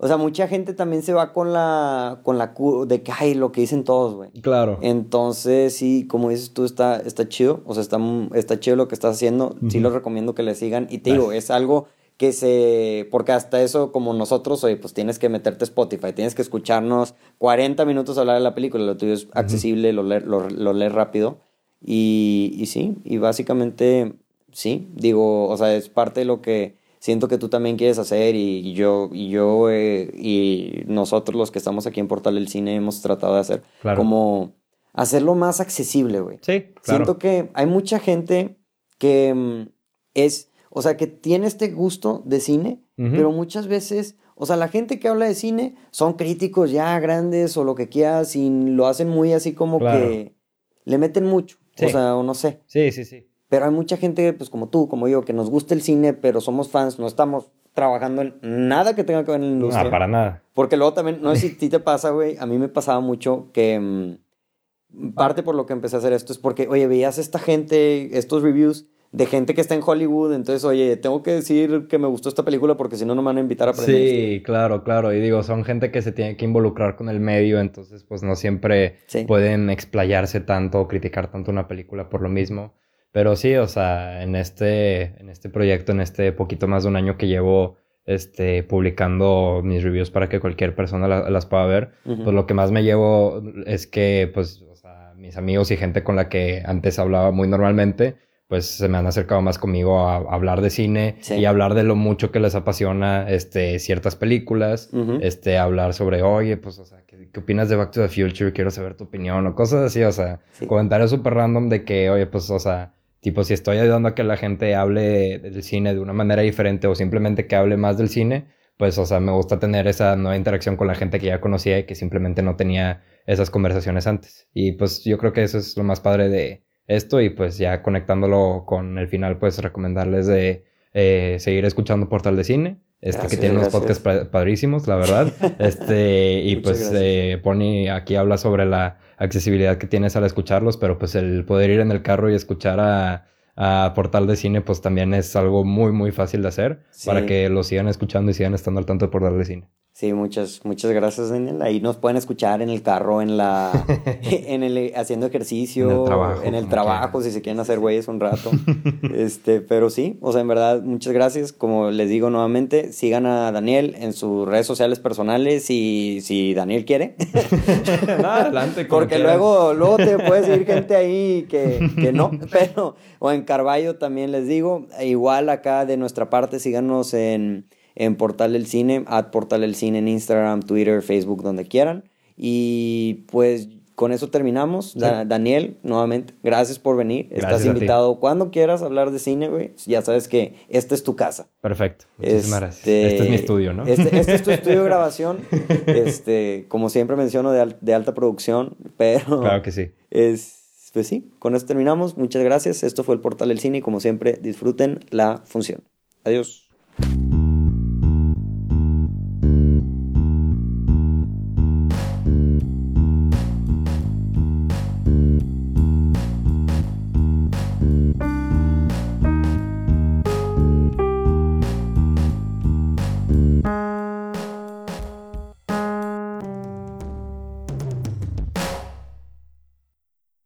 O sea, mucha gente también se va con la, con la de que, ay, lo que dicen todos, güey. Claro. Entonces, sí, como dices tú, está, está chido. O sea, está, está chido lo que estás haciendo. Sí lo recomiendo que le sigan. Y te digo, es algo que se... Porque hasta eso, como nosotros, oye, pues tienes que meterte a Spotify. Tienes que escucharnos 40 minutos hablar de la película. Lo tuyo es accesible, lo, lees lo, lo rápido. Y, y sí, y básicamente, sí. Digo, o sea, es parte de lo que siento que tú también quieres hacer y, yo y yo eh, y nosotros los que estamos aquí en Portal del Cine hemos tratado de hacer como hacerlo más accesible, güey. Sí, claro. Siento que hay mucha gente que mm, es, o sea, que tiene este gusto de cine, pero muchas veces, o sea, la gente que habla de cine son críticos ya grandes o lo que quieras y lo hacen muy así como que le meten mucho, o sea, o no sé. Sí, sí, sí. Pero hay mucha gente, pues como tú, como yo, que nos gusta el cine, pero somos fans, no estamos trabajando en nada que tenga que ver en la industria. No, para nada. Porque luego también, no sé si a ti te pasa, güey, a mí me pasaba mucho que mm, parte por lo que empecé a hacer esto es porque, oye, veías esta gente, estos reviews de gente que está en Hollywood, entonces, oye, tengo que decir que me gustó esta película porque si no, no me van a invitar a aprender. Sí, claro, claro. Y digo, son gente que se tiene que involucrar con el medio, entonces, pues no siempre pueden explayarse tanto o criticar tanto una película por lo mismo. Pero sí, o sea, en este, en este proyecto, en este poquito más de un año que llevo este, publicando mis reviews para que cualquier persona las pueda ver, pues lo que más me llevo es que, pues, o sea, mis amigos y gente con la que antes hablaba muy normalmente, pues se me han acercado más conmigo a, hablar de cine y hablar de lo mucho que les apasiona este, ciertas películas, este, hablar sobre, oye, pues, o sea, ¿qué, opinas de Back to the Future? Quiero saber tu opinión o cosas así, o sea, comentarios súper random de que, oye, pues, o sea, tipo, si estoy ayudando a que la gente hable del cine de una manera diferente o simplemente que hable más del cine, pues, o sea, me gusta tener esa nueva interacción con la gente que ya conocía y que simplemente no tenía esas conversaciones antes. Y pues yo creo que eso es lo más padre de esto y pues ya conectándolo con el final, pues recomendarles de eh, seguir escuchando Portal de Cine. Este que tiene unos podcasts padrísimos, la verdad. este, y pues eh, Pony aquí habla sobre la accesibilidad que tienes al escucharlos, pero pues el poder ir en el carro y escuchar a, a Portal de Cine, pues también es algo muy, muy fácil de hacer para que lo sigan escuchando y sigan estando al tanto de Portal de Cine. Sí, muchas, muchas gracias, Daniel. Ahí nos pueden escuchar en el carro, en la, en el, haciendo ejercicio, en el trabajo, en el trabajo si se quieren hacer güeyes un rato. este, pero sí, o sea, en verdad, muchas gracias. Como les digo nuevamente, sigan a Daniel en sus redes sociales personales y si Daniel quiere. adelante. Porque luego, luego te puede seguir gente ahí que, que no, pero, o en Carballo también les digo. Igual acá de nuestra parte, síganos en en Portal del Cine, at Portal del Cine en Instagram, Twitter, Facebook, donde quieran. Y pues con eso terminamos. Daniel, nuevamente, gracias por venir. Estás invitado cuando quieras hablar de cine, güey. Ya sabes que esta es tu casa. Perfecto. Muchísimas gracias. Este, este es mi estudio, ¿no? Este, este, es tu estudio de grabación. Este, como siempre menciono, de, de alta producción, pero... Claro que sí. Es, pues sí, con eso terminamos. Muchas gracias. Esto fue el Portal del Cine y como siempre, disfruten la función. Adiós.